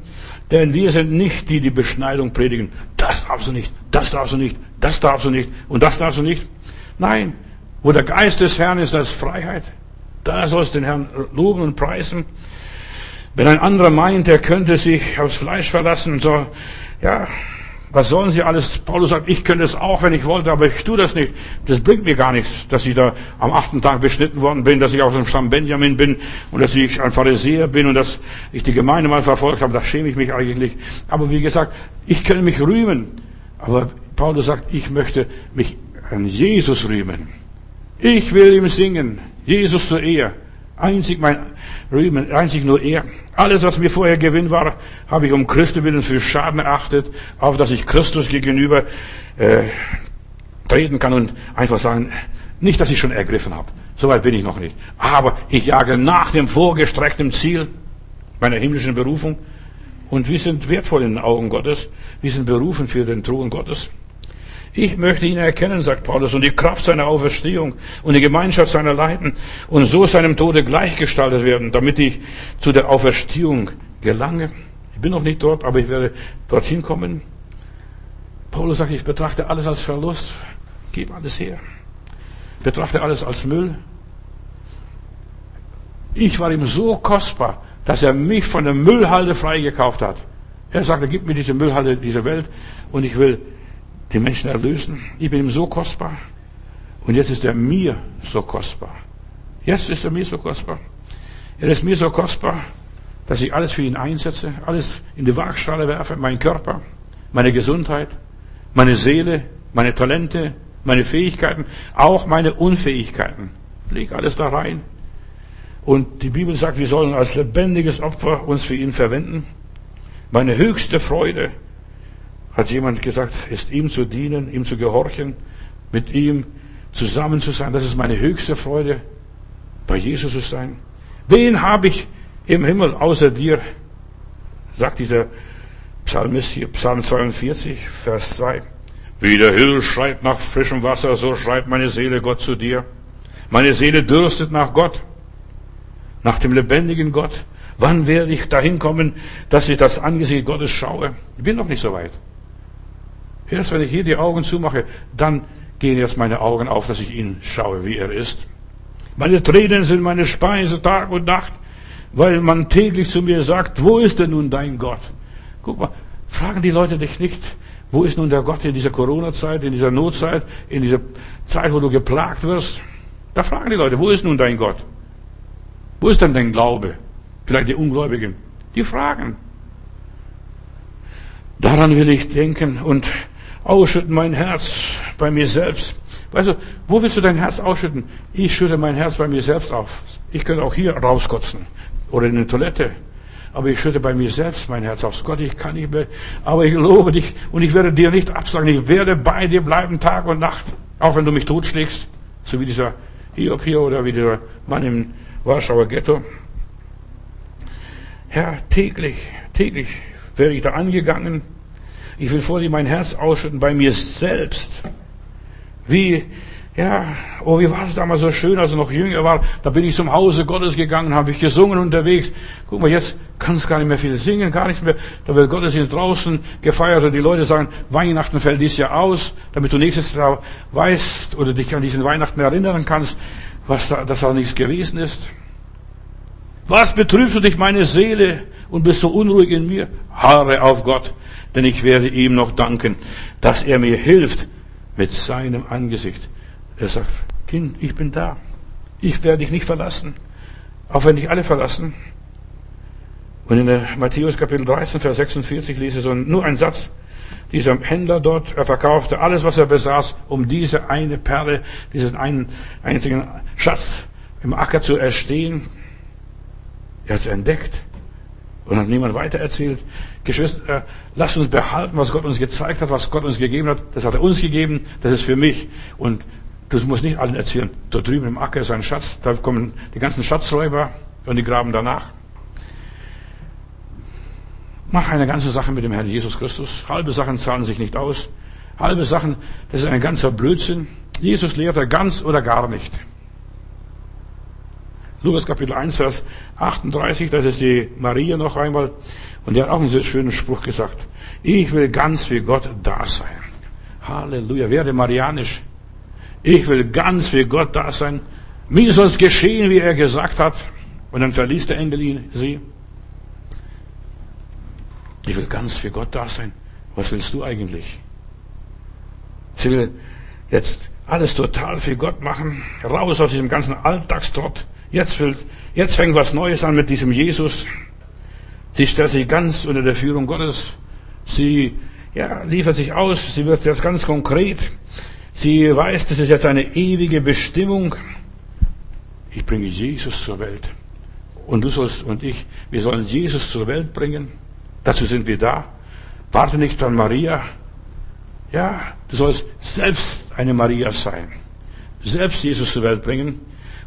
denn wir sind nicht die, die Beschneidung predigen. Das darfst du nicht, das darfst du nicht, das darfst du nicht und das darfst du nicht. Nein, wo der Geist des Herrn ist, da ist Freiheit. Da sollst du den Herrn loben und preisen. Wenn ein anderer meint, er könnte sich aufs Fleisch verlassen so, ja, was sollen sie alles? Paulus sagt, ich könnte es auch, wenn ich wollte, aber ich tue das nicht. Das bringt mir gar nichts, dass ich da am achten Tag beschnitten worden bin, dass ich aus dem Stamm Benjamin bin und dass ich ein Pharisäer bin und dass ich die Gemeinde mal verfolgt habe. Da schäme ich mich eigentlich. Aber wie gesagt, ich könnte mich rühmen. Aber Paulus sagt, ich möchte mich an Jesus rühmen. Ich will ihm singen. Jesus zur Ehe. Einzig mein Rühmen, einzig nur er. Alles, was mir vorher Gewinn war, habe ich um Christi willen für Schaden erachtet, auf dass ich Christus gegenüber äh, treten kann und einfach sagen, nicht, dass ich schon ergriffen habe. Soweit bin ich noch nicht. Aber ich jage nach dem vorgestreckten Ziel meiner himmlischen Berufung. Und wir sind wertvoll in den Augen Gottes. Wir sind berufen für den Thron Gottes. Ich möchte ihn erkennen, sagt Paulus, und die Kraft seiner Auferstehung und die Gemeinschaft seiner Leiden und so seinem Tode gleichgestaltet werden, damit ich zu der Auferstehung gelange. Ich bin noch nicht dort, aber ich werde dorthin kommen. Paulus sagt, ich betrachte alles als Verlust. Gib alles her. Betrachte alles als Müll. Ich war ihm so kostbar, dass er mich von der Müllhalde freigekauft hat. Er sagte, gib mir diese Müllhalde dieser Welt und ich will die Menschen erlösen. Ich bin ihm so kostbar. Und jetzt ist er mir so kostbar. Jetzt ist er mir so kostbar. Er ist mir so kostbar, dass ich alles für ihn einsetze, alles in die Waagschale werfe, mein Körper, meine Gesundheit, meine Seele, meine Talente, meine Fähigkeiten, auch meine Unfähigkeiten. Leg alles da rein. Und die Bibel sagt, wir sollen als lebendiges Opfer uns für ihn verwenden. Meine höchste Freude hat jemand gesagt, ist ihm zu dienen, ihm zu gehorchen, mit ihm zusammen zu sein. Das ist meine höchste Freude, bei Jesus zu sein. Wen habe ich im Himmel außer dir? Sagt dieser Psalmist hier, Psalm 42, Vers 2. Wie der Hill schreit nach frischem Wasser, so schreit meine Seele Gott zu dir. Meine Seele dürstet nach Gott, nach dem lebendigen Gott. Wann werde ich dahin kommen, dass ich das Angesicht Gottes schaue? Ich bin noch nicht so weit. Erst wenn ich hier die Augen zumache, dann gehen jetzt meine Augen auf, dass ich ihn schaue, wie er ist. Meine Tränen sind meine Speise Tag und Nacht, weil man täglich zu mir sagt, wo ist denn nun dein Gott? Guck mal, fragen die Leute dich nicht, wo ist nun der Gott in dieser Corona-Zeit, in dieser Notzeit, in dieser Zeit, wo du geplagt wirst? Da fragen die Leute, wo ist nun dein Gott? Wo ist denn dein Glaube? Vielleicht die Ungläubigen. Die fragen. Daran will ich denken und ausschütten mein Herz bei mir selbst. Weißt du, wo willst du dein Herz ausschütten? Ich schütte mein Herz bei mir selbst auf. Ich könnte auch hier rauskotzen oder in eine Toilette. Aber ich schütte bei mir selbst mein Herz auf. Gott, ich kann nicht mehr. Aber ich lobe dich und ich werde dir nicht absagen. Ich werde bei dir bleiben Tag und Nacht. Auch wenn du mich totschlägst. So wie dieser Hiob hier oder wie dieser Mann im Warschauer Ghetto. Herr, täglich, täglich werde ich da angegangen ich will vor dir mein Herz ausschütten bei mir selbst. Wie, ja, oh, wie war es damals so schön, als ich noch jünger war. Da bin ich zum Hause Gottes gegangen, habe ich gesungen unterwegs. Guck mal, jetzt kannst gar nicht mehr viel singen, gar nichts mehr. Da wird Gottesdienst draußen gefeiert und die Leute sagen, Weihnachten fällt dies Jahr aus, damit du nächstes Jahr weißt oder dich an diesen Weihnachten erinnern kannst, was da, dass da nichts gewesen ist. Was betrübst du dich, meine Seele, und bist so unruhig in mir? Haare auf Gott, denn ich werde ihm noch danken, dass er mir hilft mit seinem Angesicht. Er sagt, Kind, ich bin da. Ich werde dich nicht verlassen, auch wenn dich alle verlassen. Und in der Matthäus Kapitel 13, Vers 46 lese ich so nur einen Satz. Dieser Händler dort, er verkaufte alles, was er besaß, um diese eine Perle, diesen einen einzigen Schatz im Acker zu erstehen. Er hat es entdeckt. Und hat niemand weitererzählt. Geschwister, äh, lasst uns behalten, was Gott uns gezeigt hat, was Gott uns gegeben hat. Das hat er uns gegeben, das ist für mich. Und das muss nicht allen erzählen. Da drüben im Acker ist ein Schatz, da kommen die ganzen Schatzräuber und die graben danach. Mach eine ganze Sache mit dem Herrn Jesus Christus. Halbe Sachen zahlen sich nicht aus. Halbe Sachen, das ist ein ganzer Blödsinn. Jesus lehrt er ganz oder gar nicht. Lukas Kapitel 1, Vers 38, das ist die Maria noch einmal. Und die hat auch einen sehr schönen Spruch gesagt. Ich will ganz für Gott da sein. Halleluja. Werde marianisch. Ich will ganz für Gott da sein. Mir soll es geschehen, wie er gesagt hat. Und dann verließ der Engel sie. Ich will ganz für Gott da sein. Was willst du eigentlich? Sie will jetzt alles total für Gott machen. Raus aus diesem ganzen Alltagstrott. Jetzt, will, jetzt fängt was Neues an mit diesem Jesus. Sie stellt sich ganz unter der Führung Gottes. Sie ja, liefert sich aus. Sie wird jetzt ganz konkret. Sie weiß, das ist jetzt eine ewige Bestimmung. Ich bringe Jesus zur Welt. Und du sollst und ich, wir sollen Jesus zur Welt bringen. Dazu sind wir da. Warte nicht an Maria. Ja, du sollst selbst eine Maria sein. Selbst Jesus zur Welt bringen.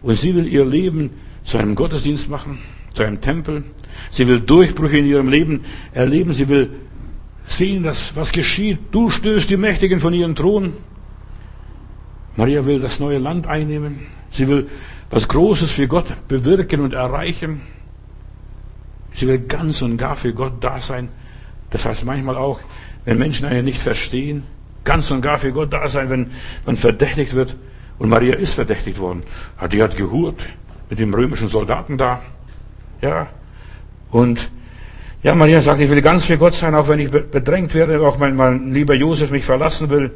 Und sie will ihr Leben zu einem Gottesdienst machen, zu einem Tempel. Sie will Durchbrüche in ihrem Leben erleben. Sie will sehen, dass was geschieht. Du stößt die Mächtigen von ihren Thron. Maria will das neue Land einnehmen. Sie will was Großes für Gott bewirken und erreichen. Sie will ganz und gar für Gott da sein. Das heißt manchmal auch, wenn Menschen einen nicht verstehen, ganz und gar für Gott da sein, wenn man verdächtigt wird, und Maria ist verdächtigt worden. Die hat gehurt mit dem römischen Soldaten da. Ja. Und ja, Maria sagt, ich will ganz für Gott sein, auch wenn ich bedrängt werde, auch wenn mein lieber Josef mich verlassen will.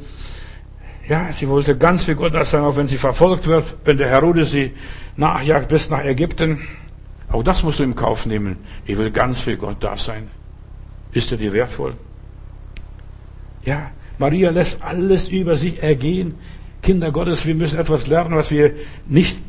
Ja, sie wollte ganz für Gott sein, auch wenn sie verfolgt wird, wenn der Herodes sie nachjagt bis nach Ägypten. Auch das musst du im Kauf nehmen. Ich will ganz für Gott da sein. Ist er dir wertvoll? Ja, Maria lässt alles über sich ergehen. Kinder Gottes, wir müssen etwas lernen, was wir nicht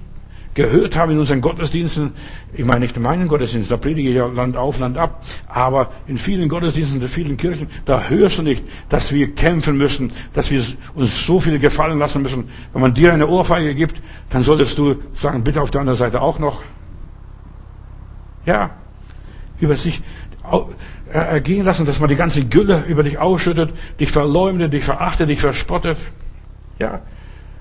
gehört haben in unseren Gottesdiensten. Ich meine nicht in meinen Gottesdiensten, da predige ich ja Land auf, Land ab. Aber in vielen Gottesdiensten, in vielen Kirchen, da hörst du nicht, dass wir kämpfen müssen, dass wir uns so viel gefallen lassen müssen. Wenn man dir eine Ohrfeige gibt, dann solltest du sagen, bitte auf der anderen Seite auch noch. Ja, über sich ergehen lassen, dass man die ganze Gülle über dich ausschüttet, dich verleumdet, dich verachtet, dich verspottet. Ja,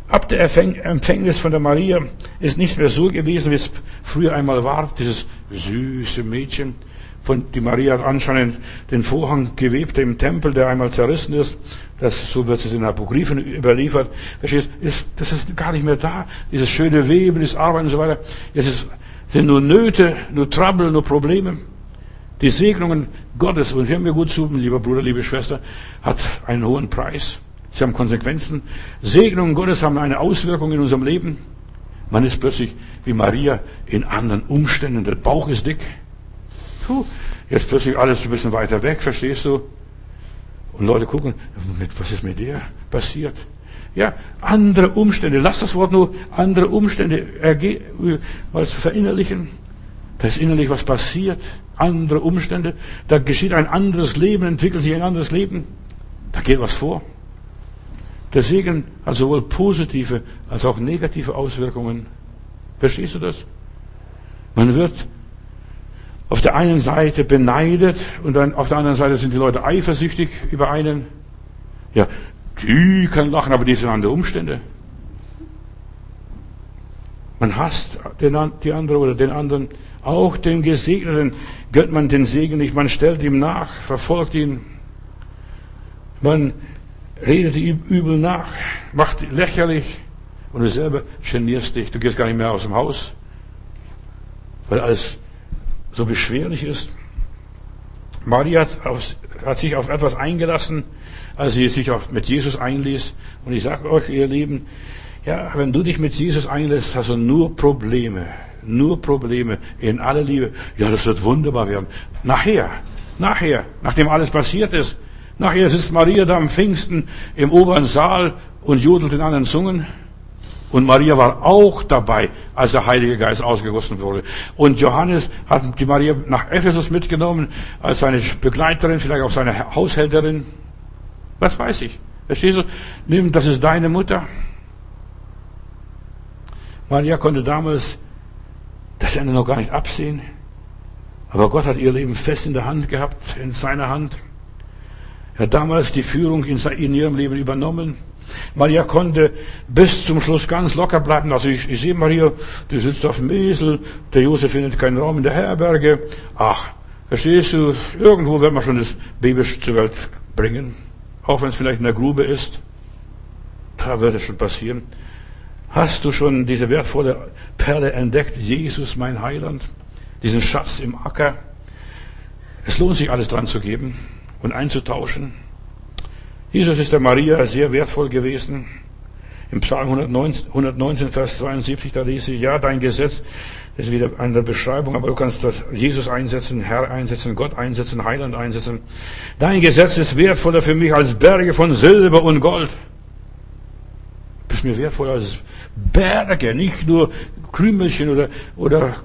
Ab der Empfängnis von der Maria ist nichts mehr so gewesen, wie es früher einmal war. Dieses süße Mädchen, von die Maria hat anscheinend den Vorhang gewebt im Tempel, der einmal zerrissen ist. Das, so wird es in Apokryphen überliefert. Verstehst, ist, das ist gar nicht mehr da. Dieses schöne Weben, das Arbeiten und so weiter. Es ist, sind nur Nöte, nur Trouble, nur Probleme. Die Segnungen Gottes, und hör mir gut zu, lieber Bruder, liebe Schwester, hat einen hohen Preis. Sie haben Konsequenzen. Segnungen Gottes haben eine Auswirkung in unserem Leben. Man ist plötzlich wie Maria in anderen Umständen. Der Bauch ist dick. Puh, jetzt plötzlich alles ein bisschen weiter weg, verstehst du? Und Leute gucken, was ist mit der passiert? Ja, andere Umstände. Lass das Wort nur andere Umstände mal zu verinnerlichen. Da ist innerlich was passiert. Andere Umstände. Da geschieht ein anderes Leben, entwickelt sich ein anderes Leben. Da geht was vor. Der Segen hat sowohl positive als auch negative Auswirkungen. Verstehst du das? Man wird auf der einen Seite beneidet und dann auf der anderen Seite sind die Leute eifersüchtig über einen. Ja, die kann lachen, aber die sind andere Umstände. Man hasst den, die andere oder den anderen. Auch den Gesegneten gönnt man den Segen nicht. Man stellt ihm nach, verfolgt ihn. Man redet übel nach, macht lächerlich und du selber genierst dich. Du gehst gar nicht mehr aus dem Haus, weil alles so beschwerlich ist. Maria hat, auf, hat sich auf etwas eingelassen, als sie sich auch mit Jesus einließ. Und ich sage euch, ihr Lieben, ja, wenn du dich mit Jesus einlässt, hast du nur Probleme. Nur Probleme in aller Liebe. Ja, das wird wunderbar werden. Nachher, nachher, nachdem alles passiert ist, Nachher sitzt Maria da am Pfingsten im oberen Saal und jodelt in anderen Zungen. Und Maria war auch dabei, als der Heilige Geist ausgegossen wurde. Und Johannes hat die Maria nach Ephesus mitgenommen, als seine Begleiterin, vielleicht auch seine Haushälterin. Was weiß ich. Verstehst du? Nimm, das ist deine Mutter. Maria konnte damals das Ende noch gar nicht absehen. Aber Gott hat ihr Leben fest in der Hand gehabt, in seiner Hand. Hat damals die Führung in ihrem Leben übernommen. Maria konnte bis zum Schluss ganz locker bleiben. Also ich, ich sehe Maria, die sitzt auf dem Esel, der Josef findet keinen Raum in der Herberge. Ach, verstehst du, irgendwo wird man schon das Baby zur Welt bringen. Auch wenn es vielleicht in der Grube ist. Da wird es schon passieren. Hast du schon diese wertvolle Perle entdeckt? Jesus, mein Heiland? Diesen Schatz im Acker? Es lohnt sich alles dran zu geben und einzutauschen. Jesus ist der Maria sehr wertvoll gewesen. Im Psalm 119, 119, Vers 72, da lese ich, ja, dein Gesetz, ist wieder eine Beschreibung, aber du kannst das Jesus einsetzen, Herr einsetzen, Gott einsetzen, Heiland einsetzen. Dein Gesetz ist wertvoller für mich als Berge von Silber und Gold. Du bist mir wertvoller als Berge, nicht nur Krümelchen oder, oder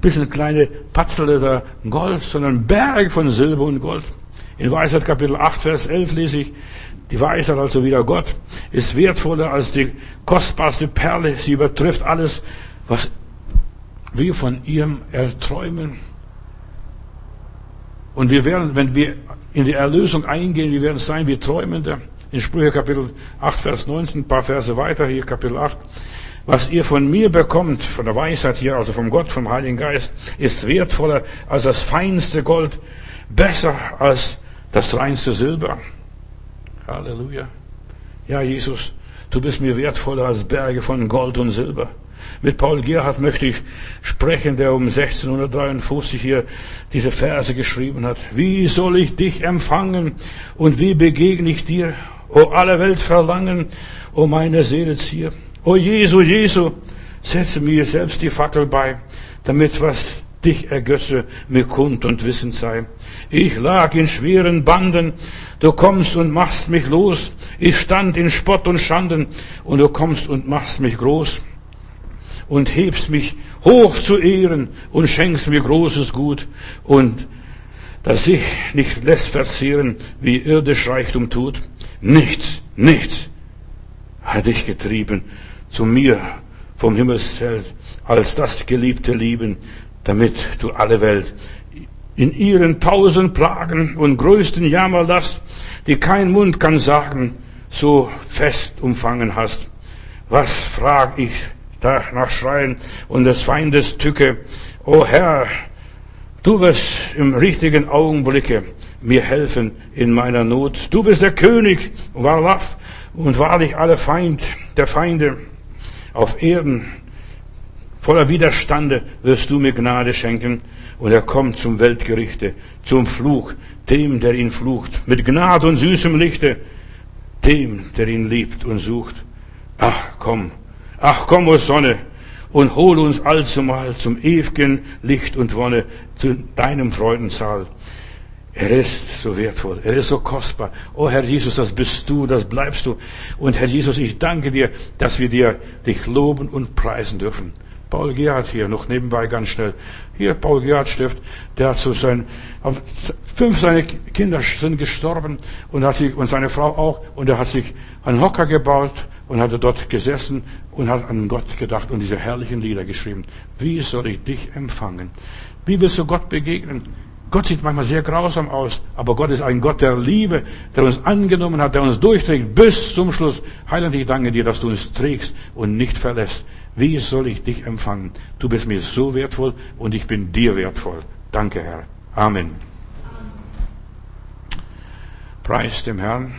bisschen kleine Patzel oder Gold, sondern Berge von Silber und Gold. In Weisheit Kapitel 8, Vers 11 lese ich, die Weisheit, also wieder Gott, ist wertvoller als die kostbarste Perle. Sie übertrifft alles, was wir von ihm erträumen. Und wir werden, wenn wir in die Erlösung eingehen, wir werden sein wie Träumende. In Sprüche Kapitel 8, Vers 19, ein paar Verse weiter, hier Kapitel 8. Was ihr von mir bekommt, von der Weisheit hier, also vom Gott, vom Heiligen Geist, ist wertvoller als das feinste Gold, besser als das reinste Silber. Halleluja. Ja, Jesus, du bist mir wertvoller als Berge von Gold und Silber. Mit Paul Gerhardt möchte ich sprechen, der um 1653 hier diese Verse geschrieben hat. Wie soll ich dich empfangen und wie begegne ich dir? O alle Welt verlangen, o meine Seele zier. O Jesu, Jesu, setze mir selbst die Fackel bei, damit was dich ergötze mir kund und wissend sei. Ich lag in schweren Banden, du kommst und machst mich los. Ich stand in Spott und Schanden, und du kommst und machst mich groß. Und hebst mich hoch zu Ehren und schenkst mir großes Gut. Und das sich nicht lässt verzehren, wie irdisch Reichtum tut. Nichts, nichts hat dich getrieben zu mir vom Himmelszelt, als das geliebte Lieben, damit du alle Welt in ihren tausend Plagen und größten Jammerlast, die kein Mund kann sagen, so fest umfangen hast. Was frag ich da nach Schreien und des Feindes Tücke? O Herr, du wirst im richtigen Augenblicke mir helfen in meiner Not. Du bist der König, Warlaf, und wahrlich alle Feind, der Feinde auf Erden Voller Widerstande wirst du mir Gnade schenken und er kommt zum Weltgerichte, zum Fluch, dem, der ihn flucht, mit Gnade und süßem Lichte, dem, der ihn liebt und sucht. Ach komm, ach komm, o Sonne, und hol uns allzumal zum ewigen Licht und Wonne, zu deinem Freudensaal. Er ist so wertvoll, er ist so kostbar. Oh Herr Jesus, das bist du, das bleibst du. Und Herr Jesus, ich danke dir, dass wir dir dich loben und preisen dürfen. Paul Gerhardt hier, noch nebenbei ganz schnell. Hier, Paul Gerhardt Stift, der hat so sein, fünf seine Kinder sind gestorben und hat sich, und seine Frau auch, und er hat sich einen Hocker gebaut und hat dort gesessen und hat an Gott gedacht und diese herrlichen Lieder geschrieben. Wie soll ich dich empfangen? Wie willst du Gott begegnen? Gott sieht manchmal sehr grausam aus, aber Gott ist ein Gott der Liebe, der uns angenommen hat, der uns durchträgt bis zum Schluss. Heiland, ich danke dir, dass du uns trägst und nicht verlässt. Wie soll ich dich empfangen? Du bist mir so wertvoll und ich bin dir wertvoll. Danke, Herr. Amen. Preis dem Herrn.